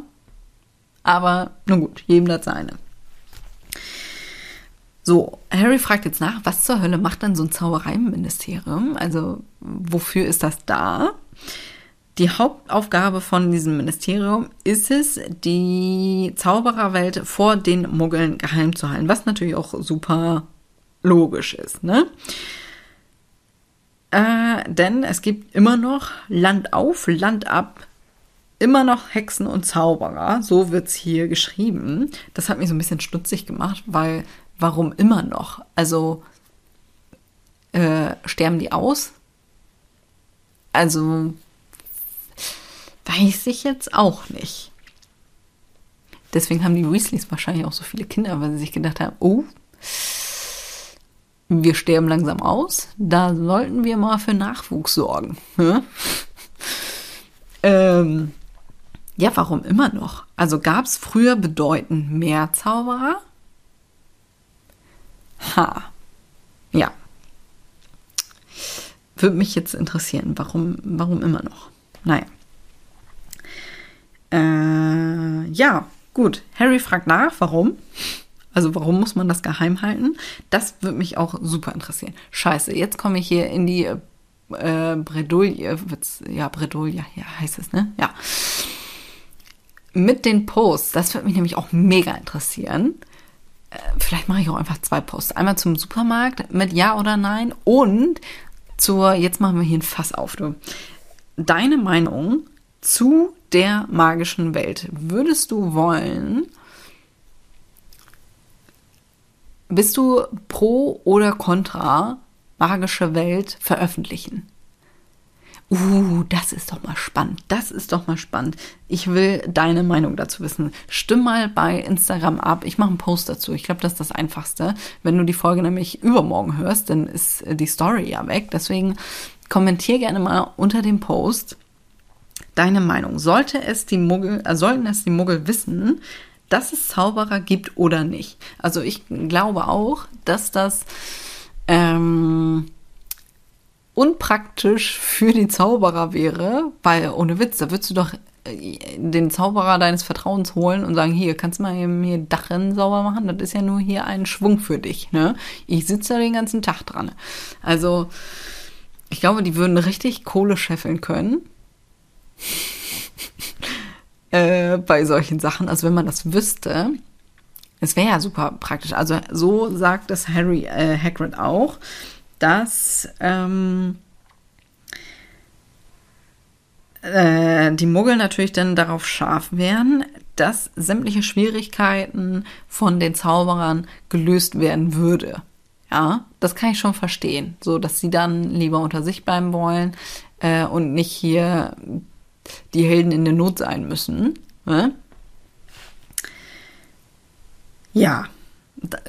aber nun gut, jedem das seine. So, Harry fragt jetzt nach, was zur Hölle macht denn so ein Zaubereiministerium? Also, wofür ist das da? Die Hauptaufgabe von diesem Ministerium ist es, die Zaubererwelt vor den Muggeln geheim zu halten, was natürlich auch super logisch ist, ne? Äh, denn es gibt immer noch Land auf, Land ab immer noch Hexen und Zauberer, so wird's hier geschrieben. Das hat mich so ein bisschen stutzig gemacht, weil warum immer noch? Also äh, sterben die aus? Also weiß ich jetzt auch nicht. Deswegen haben die Weasleys wahrscheinlich auch so viele Kinder, weil sie sich gedacht haben, oh, wir sterben langsam aus, da sollten wir mal für Nachwuchs sorgen. Hm? ähm, ja, warum immer noch? Also gab es früher bedeutend mehr Zauberer? Ha. Ja. Würde mich jetzt interessieren, warum, warum immer noch? Naja. Äh, ja, gut. Harry fragt nach, warum? Also warum muss man das geheim halten? Das würde mich auch super interessieren. Scheiße, jetzt komme ich hier in die äh, Bredouille. Ja, Bredouille, ja, heißt es, ne? Ja mit den Posts, das würde mich nämlich auch mega interessieren. Äh, vielleicht mache ich auch einfach zwei Posts. Einmal zum Supermarkt mit Ja oder Nein und zur, jetzt machen wir hier ein Fass auf, du. Deine Meinung zu der magischen Welt. Würdest du wollen, bist du pro oder contra magische Welt veröffentlichen? Uh, das ist doch mal spannend. Das ist doch mal spannend. Ich will deine Meinung dazu wissen. Stimm mal bei Instagram ab. Ich mache einen Post dazu. Ich glaube, das ist das Einfachste. Wenn du die Folge nämlich übermorgen hörst, dann ist die Story ja weg. Deswegen kommentier gerne mal unter dem Post deine Meinung? Sollte es die Muggel, äh, sollten es die Muggel wissen, dass es Zauberer gibt oder nicht? Also ich glaube auch, dass das ähm, unpraktisch für die Zauberer wäre, weil ohne Witz, da würdest du doch äh, den Zauberer deines Vertrauens holen und sagen, hier, kannst du mal eben hier Dachrennen sauber machen? Das ist ja nur hier ein Schwung für dich, ne? Ich sitze da den ganzen Tag dran. Also, ich glaube, die würden richtig Kohle scheffeln können. äh, bei solchen Sachen. Also, wenn man das wüsste, es wäre ja super praktisch. Also, so sagt es Harry äh, Hagrid auch, dass ähm, äh, die Muggel natürlich dann darauf scharf wären, dass sämtliche Schwierigkeiten von den Zauberern gelöst werden würde. Ja, das kann ich schon verstehen. So, dass sie dann lieber unter sich bleiben wollen äh, und nicht hier die Helden in der Not sein müssen. Ne? Ja,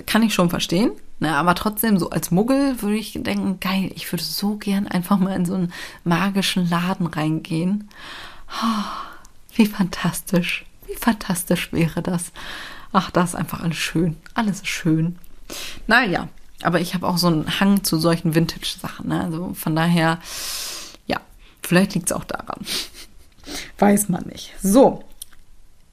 kann ich schon verstehen. Ne, aber trotzdem, so als Muggel würde ich denken, geil, ich würde so gern einfach mal in so einen magischen Laden reingehen. Oh, wie fantastisch, wie fantastisch wäre das. Ach, das ist einfach alles schön. Alles ist schön. Naja, aber ich habe auch so einen Hang zu solchen Vintage-Sachen. Ne? Also von daher, ja, vielleicht liegt es auch daran. Weiß man nicht. So,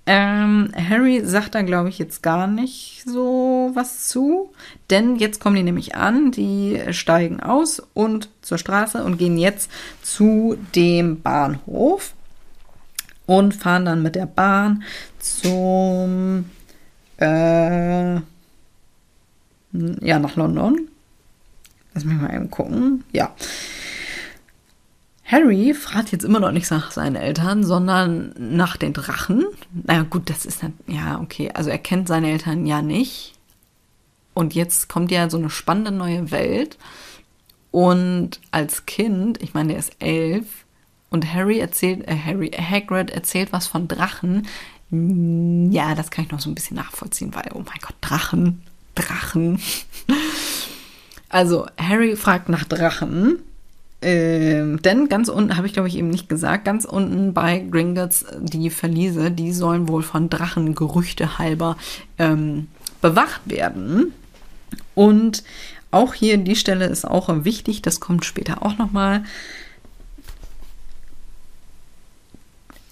ähm, Harry sagt da, glaube ich, jetzt gar nicht so was zu, denn jetzt kommen die nämlich an, die steigen aus und zur Straße und gehen jetzt zu dem Bahnhof und fahren dann mit der Bahn zum, äh, ja, nach London. Lass mich mal eben gucken. Ja. Harry fragt jetzt immer noch nicht nach seinen Eltern, sondern nach den Drachen. Na gut, das ist dann, ja, okay. Also er kennt seine Eltern ja nicht. Und jetzt kommt ja so eine spannende neue Welt. Und als Kind, ich meine, der ist elf, und Harry erzählt, äh, Harry, Hagrid erzählt was von Drachen. Ja, das kann ich noch so ein bisschen nachvollziehen, weil, oh mein Gott, Drachen, Drachen. Also, Harry fragt nach Drachen ähm, denn ganz unten, habe ich glaube ich eben nicht gesagt, ganz unten bei Gringotts, die Verliese, die sollen wohl von Drachen Gerüchte halber ähm, bewacht werden. Und auch hier die Stelle ist auch wichtig, das kommt später auch nochmal.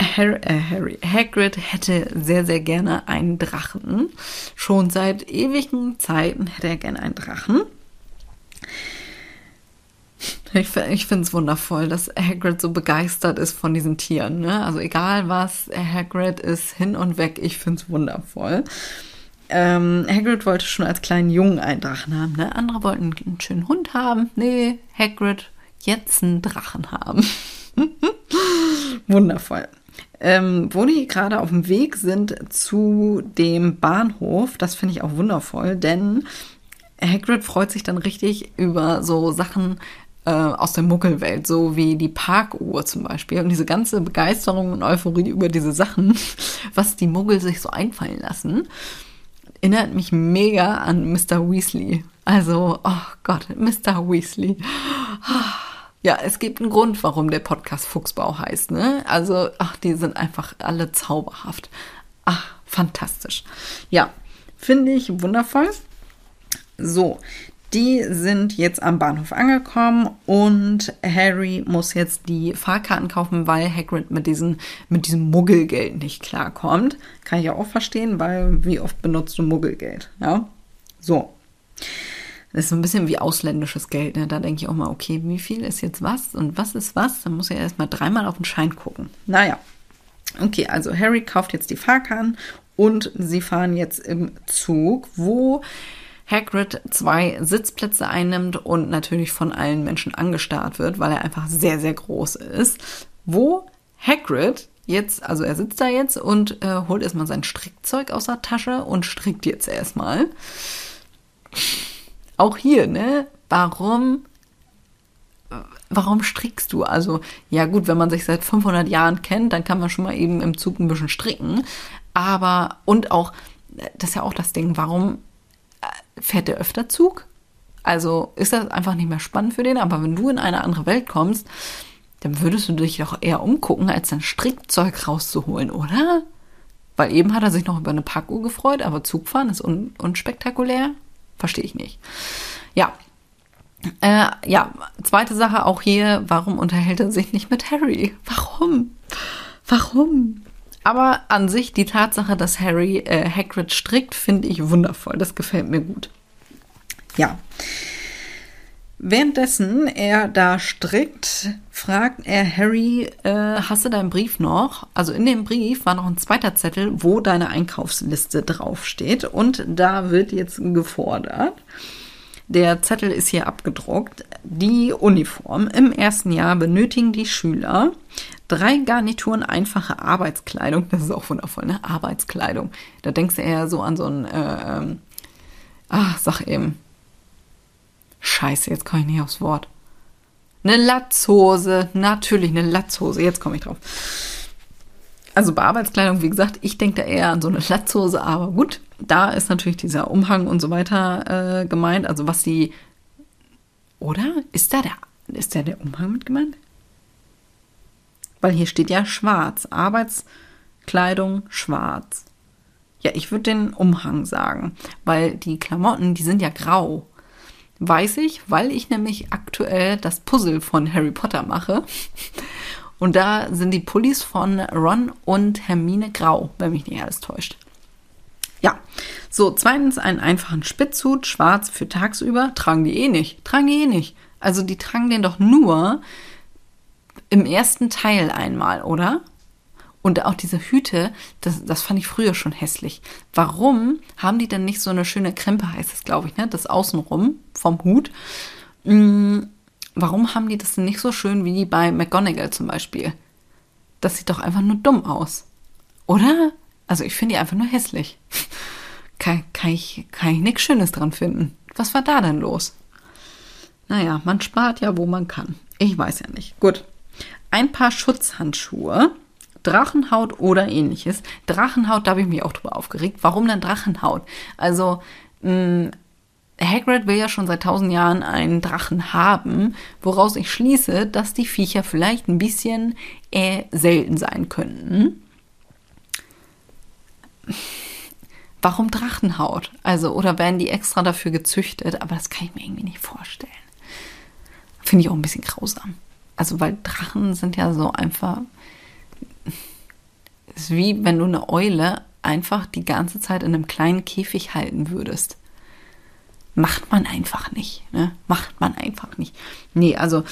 Harry, äh, Harry, Hagrid hätte sehr, sehr gerne einen Drachen. Schon seit ewigen Zeiten hätte er gerne einen Drachen. Ich, ich finde es wundervoll, dass Hagrid so begeistert ist von diesen Tieren. Ne? Also egal was, Hagrid ist hin und weg. Ich finde es wundervoll. Ähm, Hagrid wollte schon als kleinen Jungen einen Drachen haben. Ne? Andere wollten einen schönen Hund haben. Nee, Hagrid jetzt einen Drachen haben. Wundervoll. Ähm, wo die gerade auf dem Weg sind zu dem Bahnhof, das finde ich auch wundervoll, denn Hagrid freut sich dann richtig über so Sachen äh, aus der Muggelwelt, so wie die Parkuhr zum Beispiel. Und diese ganze Begeisterung und Euphorie über diese Sachen, was die Muggel sich so einfallen lassen, erinnert mich mega an Mr. Weasley. Also, oh Gott, Mr. Weasley. Ja, es gibt einen Grund, warum der Podcast Fuchsbau heißt, ne? Also, ach, die sind einfach alle zauberhaft. Ach, fantastisch. Ja, finde ich wundervoll. So, die sind jetzt am Bahnhof angekommen und Harry muss jetzt die Fahrkarten kaufen, weil Hagrid mit, diesen, mit diesem Muggelgeld nicht klarkommt. Kann ich auch verstehen, weil wie oft benutzt du Muggelgeld? Ja, so. Das ist so ein bisschen wie ausländisches Geld. Ne? Da denke ich auch mal, okay, wie viel ist jetzt was und was ist was? Dann muss er erstmal dreimal auf den Schein gucken. Naja. Okay, also Harry kauft jetzt die Fahrkarten und sie fahren jetzt im Zug, wo Hagrid zwei Sitzplätze einnimmt und natürlich von allen Menschen angestarrt wird, weil er einfach sehr, sehr groß ist. Wo Hagrid jetzt, also er sitzt da jetzt und äh, holt erstmal sein Strickzeug aus der Tasche und strickt jetzt erstmal. Auch hier, ne? Warum warum strickst du? Also, ja gut, wenn man sich seit 500 Jahren kennt, dann kann man schon mal eben im Zug ein bisschen stricken. Aber, und auch, das ist ja auch das Ding, warum fährt der öfter Zug? Also ist das einfach nicht mehr spannend für den. Aber wenn du in eine andere Welt kommst, dann würdest du dich doch eher umgucken, als dein Strickzeug rauszuholen, oder? Weil eben hat er sich noch über eine Parkuhr gefreut, aber Zugfahren ist un unspektakulär. Verstehe ich nicht. Ja. Äh, ja, zweite Sache auch hier, warum unterhält er sich nicht mit Harry? Warum? Warum? Aber an sich die Tatsache, dass Harry äh, Hagrid strickt, finde ich wundervoll. Das gefällt mir gut. Ja. Währenddessen er da strickt, fragt er Harry, äh, hast du deinen Brief noch? Also in dem Brief war noch ein zweiter Zettel, wo deine Einkaufsliste draufsteht. Und da wird jetzt gefordert, der Zettel ist hier abgedruckt, die Uniform. Im ersten Jahr benötigen die Schüler drei Garnituren einfache Arbeitskleidung. Das ist auch wundervoll, ne? Arbeitskleidung. Da denkst du eher so an so ein, äh, ähm, ach, sag eben, Scheiße, jetzt komme ich nicht aufs Wort. Eine Latzhose, natürlich eine Latzhose, jetzt komme ich drauf. Also bei Arbeitskleidung, wie gesagt, ich denke da eher an so eine Latzhose, aber gut, da ist natürlich dieser Umhang und so weiter äh, gemeint. Also was die, oder? Ist da der, ist da der Umhang mit gemeint? Weil hier steht ja schwarz, Arbeitskleidung schwarz. Ja, ich würde den Umhang sagen, weil die Klamotten, die sind ja grau. Weiß ich, weil ich nämlich aktuell das Puzzle von Harry Potter mache. Und da sind die Pullis von Ron und Hermine grau, wenn mich nicht alles täuscht. Ja, so, zweitens einen einfachen Spitzhut, schwarz für tagsüber. Tragen die eh nicht. Tragen die eh nicht. Also die tragen den doch nur im ersten Teil einmal, oder? Und auch diese Hüte, das, das fand ich früher schon hässlich. Warum haben die denn nicht so eine schöne Krempe, heißt es, glaube ich, ne? Das Außenrum vom Hut. Hm, warum haben die das denn nicht so schön wie bei McGonagall zum Beispiel? Das sieht doch einfach nur dumm aus. Oder? Also ich finde die einfach nur hässlich. kann, kann ich, kann ich nichts Schönes dran finden. Was war da denn los? Naja, man spart ja, wo man kann. Ich weiß ja nicht. Gut. Ein paar Schutzhandschuhe Drachenhaut oder ähnliches. Drachenhaut, da habe ich mich auch drüber aufgeregt. Warum denn Drachenhaut? Also, mh, Hagrid will ja schon seit tausend Jahren einen Drachen haben, woraus ich schließe, dass die Viecher vielleicht ein bisschen äh, selten sein könnten. Warum Drachenhaut? Also, oder werden die extra dafür gezüchtet? Aber das kann ich mir irgendwie nicht vorstellen. Finde ich auch ein bisschen grausam. Also, weil Drachen sind ja so einfach ist wie wenn du eine Eule einfach die ganze Zeit in einem kleinen Käfig halten würdest. Macht man einfach nicht. Ne? Macht man einfach nicht. Nee, also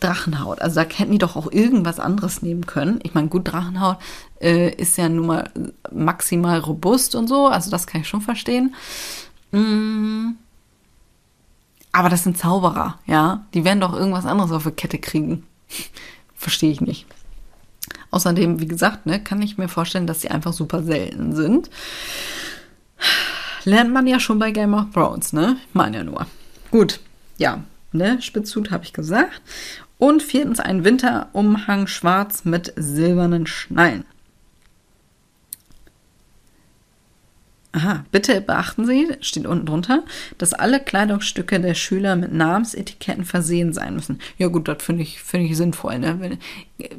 Drachenhaut. Also da hätten die doch auch irgendwas anderes nehmen können. Ich meine, gut, Drachenhaut äh, ist ja nun mal maximal robust und so. Also das kann ich schon verstehen. Mm. Aber das sind Zauberer, ja. Die werden doch irgendwas anderes auf die Kette kriegen. Verstehe ich nicht. Außerdem, wie gesagt, ne, kann ich mir vorstellen, dass sie einfach super selten sind. Lernt man ja schon bei Game of Thrones, ne? Ich meine ja nur. Gut, ja, ne, Spitzhut habe ich gesagt. Und viertens ein Winterumhang schwarz mit silbernen Schnallen. Aha, bitte beachten Sie, steht unten drunter, dass alle Kleidungsstücke der Schüler mit Namensetiketten versehen sein müssen. Ja gut, das finde ich, find ich sinnvoll. Ne?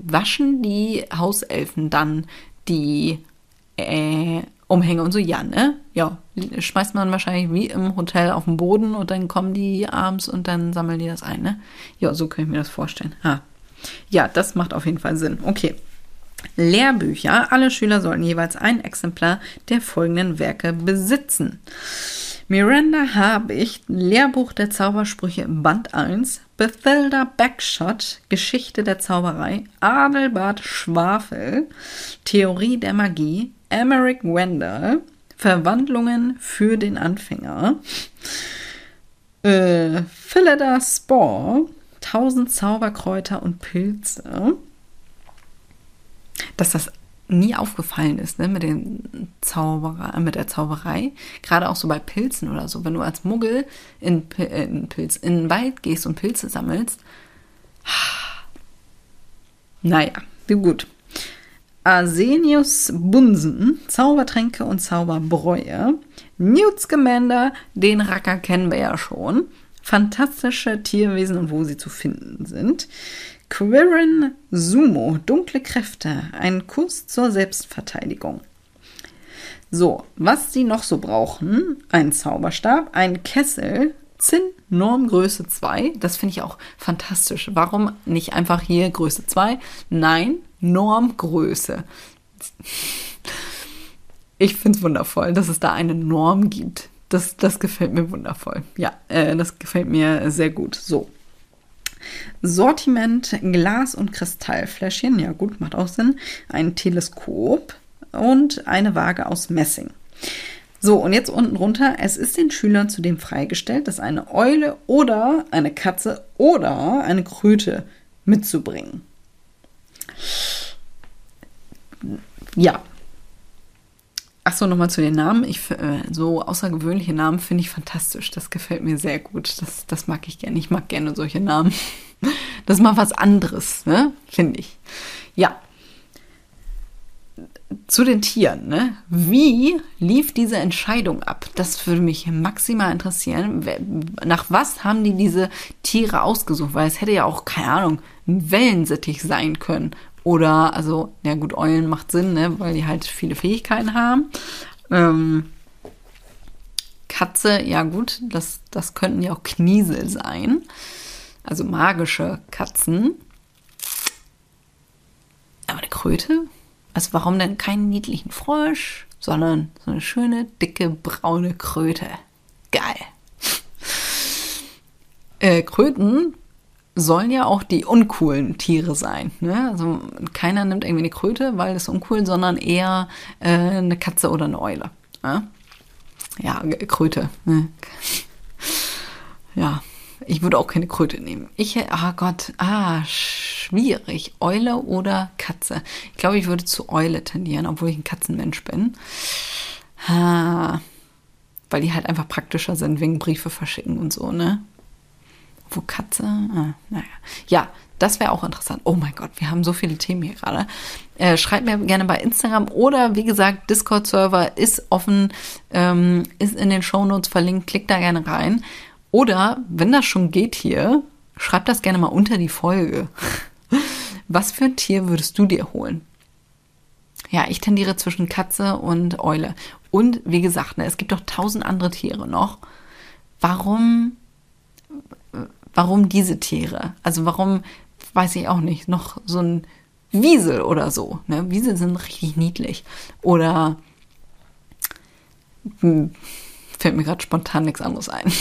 Waschen die Hauselfen dann die äh, Umhänge und so? Ja, ne? Ja, schmeißt man wahrscheinlich wie im Hotel auf den Boden und dann kommen die abends und dann sammeln die das ein, ne? Ja, so kann ich mir das vorstellen. Ha. Ja, das macht auf jeden Fall Sinn. Okay. Lehrbücher. Alle Schüler sollten jeweils ein Exemplar der folgenden Werke besitzen. Miranda Habicht, Lehrbuch der Zaubersprüche Band 1, Bethilda Backshot, Geschichte der Zauberei, Adelbert Schwafel, Theorie der Magie, Emmerich Wendell, Verwandlungen für den Anfänger, äh, Phillida Spore, Tausend Zauberkräuter und Pilze, dass das nie aufgefallen ist, ne, mit den Zauberer, mit der Zauberei. Gerade auch so bei Pilzen oder so. Wenn du als Muggel in, äh, in Pilz, in den Wald gehst und Pilze sammelst. Naja, gut. Arsenius Bunsen, Zaubertränke und Zauberbräue. Newt Scamander, den Racker kennen wir ja schon. Fantastische Tierwesen und wo sie zu finden sind. Quirin Sumo, dunkle Kräfte, ein Kurs zur Selbstverteidigung. So, was sie noch so brauchen, ein Zauberstab, ein Kessel, Zinn, Normgröße 2. Das finde ich auch fantastisch. Warum nicht einfach hier Größe 2? Nein, Normgröße. Ich finde es wundervoll, dass es da eine Norm gibt. Das, das gefällt mir wundervoll. Ja, äh, das gefällt mir sehr gut. So. Sortiment Glas- und Kristallfläschchen. Ja, gut, macht auch Sinn. Ein Teleskop und eine Waage aus Messing. So, und jetzt unten drunter. Es ist den Schülern zudem freigestellt, dass eine Eule oder eine Katze oder eine Kröte mitzubringen. Ja. Achso, nochmal zu den Namen. Ich, äh, so außergewöhnliche Namen finde ich fantastisch. Das gefällt mir sehr gut. Das, das mag ich gerne. Ich mag gerne solche Namen. Das ist mal was anderes, ne? Finde ich. Ja, zu den Tieren, ne? Wie lief diese Entscheidung ab? Das würde mich maximal interessieren. Nach was haben die diese Tiere ausgesucht? Weil es hätte ja auch, keine Ahnung, ein Wellensittich sein können. Oder, also, ja gut, Eulen macht Sinn, ne? Weil die halt viele Fähigkeiten haben. Ähm, Katze, ja gut, das, das könnten ja auch Kniesel sein. Also magische Katzen. Aber eine Kröte? Also warum denn keinen niedlichen Frosch, sondern so eine schöne, dicke, braune Kröte. Geil. Äh, Kröten sollen ja auch die uncoolen Tiere sein. Ne? Also keiner nimmt irgendwie eine Kröte, weil das uncool, sondern eher äh, eine Katze oder eine Eule. Ne? Ja, Kröte. Ne? Ja, ich würde auch keine Kröte nehmen. Ich, ah Gott, ah, schwierig. Eule oder Katze? Ich glaube, ich würde zu Eule tendieren, obwohl ich ein Katzenmensch bin. Ah, weil die halt einfach praktischer sind wegen Briefe verschicken und so, ne? Wo Katze? Ah, naja. Ja, das wäre auch interessant. Oh mein Gott, wir haben so viele Themen hier gerade. Äh, schreibt mir gerne bei Instagram oder wie gesagt, Discord-Server ist offen, ähm, ist in den Shownotes verlinkt. Klickt da gerne rein. Oder, wenn das schon geht hier, schreib das gerne mal unter die Folge. Was für ein Tier würdest du dir holen? Ja, ich tendiere zwischen Katze und Eule. Und wie gesagt, ne, es gibt doch tausend andere Tiere noch. Warum, warum diese Tiere? Also warum, weiß ich auch nicht, noch so ein Wiesel oder so. Ne? Wiesel sind richtig niedlich. Oder hm, fällt mir gerade spontan nichts anderes ein.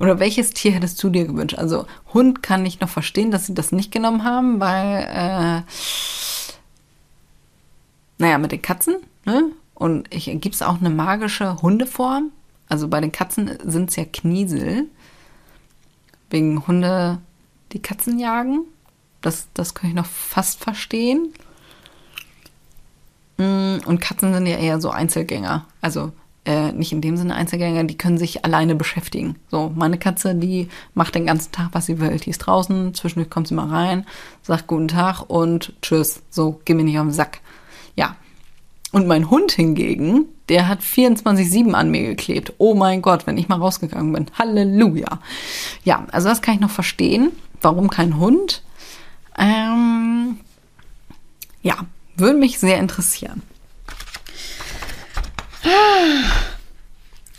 Oder welches Tier hättest du dir gewünscht? Also Hund kann ich noch verstehen, dass sie das nicht genommen haben, weil, äh, naja, mit den Katzen, ne? Und gibt es auch eine magische Hundeform? Also bei den Katzen sind es ja Kniesel. Wegen Hunde, die Katzen jagen. Das, das kann ich noch fast verstehen. Mm, und Katzen sind ja eher so Einzelgänger. Also äh, nicht in dem Sinne Einzelgänger, die können sich alleine beschäftigen. So, meine Katze, die macht den ganzen Tag, was sie will. Die ist draußen, zwischendurch kommt sie mal rein, sagt guten Tag und tschüss. So, geh mir nicht auf den Sack. Ja. Und mein Hund hingegen, der hat 24-7 an mir geklebt. Oh mein Gott, wenn ich mal rausgegangen bin. Halleluja. Ja, also das kann ich noch verstehen. Warum kein Hund? Ähm, ja, würde mich sehr interessieren.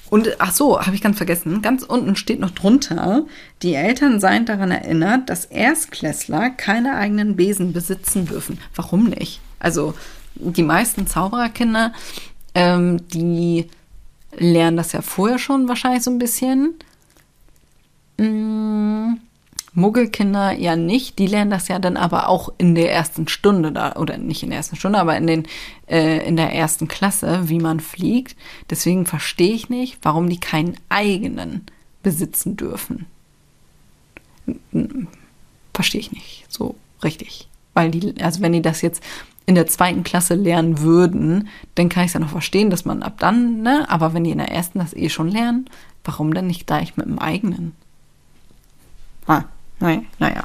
Und ach so, habe ich ganz vergessen. Ganz unten steht noch drunter, die Eltern seien daran erinnert, dass Erstklässler keine eigenen Besen besitzen dürfen. Warum nicht? Also die meisten Zaubererkinder, ähm, die lernen das ja vorher schon wahrscheinlich so ein bisschen. Mmh. Muggelkinder ja nicht, die lernen das ja dann aber auch in der ersten Stunde da, oder nicht in der ersten Stunde, aber in, den, äh, in der ersten Klasse, wie man fliegt. Deswegen verstehe ich nicht, warum die keinen eigenen besitzen dürfen. Verstehe ich nicht so richtig. Weil die, also wenn die das jetzt in der zweiten Klasse lernen würden, dann kann ich es ja noch verstehen, dass man ab dann, ne, aber wenn die in der ersten das eh schon lernen, warum dann nicht gleich mit dem eigenen? Ah, Nein, naja.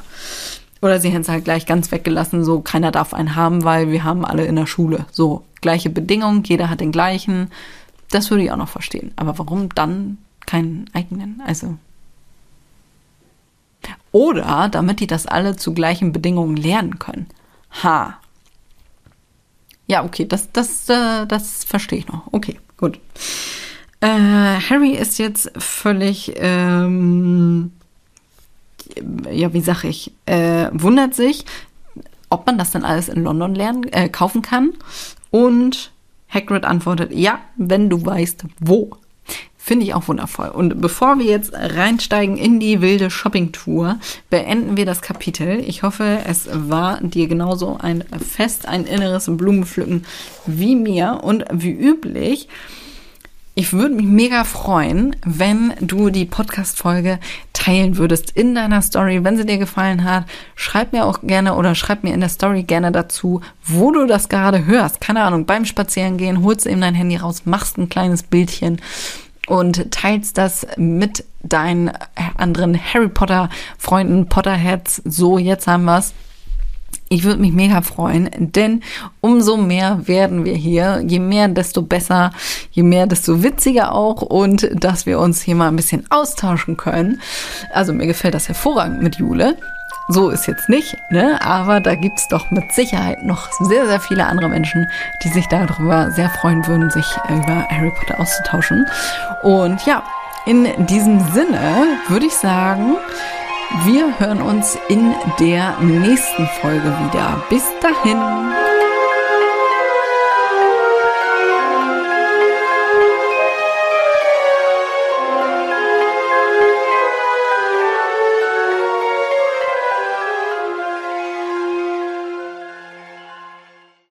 Oder sie hätten es halt gleich ganz weggelassen, so keiner darf einen haben, weil wir haben alle in der Schule. So, gleiche Bedingungen, jeder hat den gleichen. Das würde ich auch noch verstehen. Aber warum dann keinen eigenen? Also. Oder damit die das alle zu gleichen Bedingungen lernen können. Ha. Ja, okay, das, das, äh, das verstehe ich noch. Okay, gut. Äh, Harry ist jetzt völlig, ähm, ja, wie sag ich, äh, wundert sich, ob man das dann alles in London lernen, äh, kaufen kann. Und Hagrid antwortet, ja, wenn du weißt, wo. Finde ich auch wundervoll. Und bevor wir jetzt reinsteigen in die wilde Shopping-Tour, beenden wir das Kapitel. Ich hoffe, es war dir genauso ein Fest, ein inneres Blumenpflücken wie mir. Und wie üblich ich würde mich mega freuen, wenn du die Podcast-Folge teilen würdest in deiner Story. Wenn sie dir gefallen hat, schreib mir auch gerne oder schreib mir in der Story gerne dazu, wo du das gerade hörst. Keine Ahnung, beim Spazierengehen, holst eben dein Handy raus, machst ein kleines Bildchen und teilst das mit deinen anderen Harry Potter Freunden, Potterheads. So, jetzt haben wir's. Ich würde mich mega freuen, denn umso mehr werden wir hier. Je mehr, desto besser. Je mehr, desto witziger auch. Und dass wir uns hier mal ein bisschen austauschen können. Also mir gefällt das hervorragend mit Jule. So ist jetzt nicht, ne? aber da gibt es doch mit Sicherheit noch sehr, sehr viele andere Menschen, die sich darüber sehr freuen würden, sich über Harry Potter auszutauschen. Und ja, in diesem Sinne würde ich sagen, wir hören uns in der nächsten Folge wieder. Bis dahin.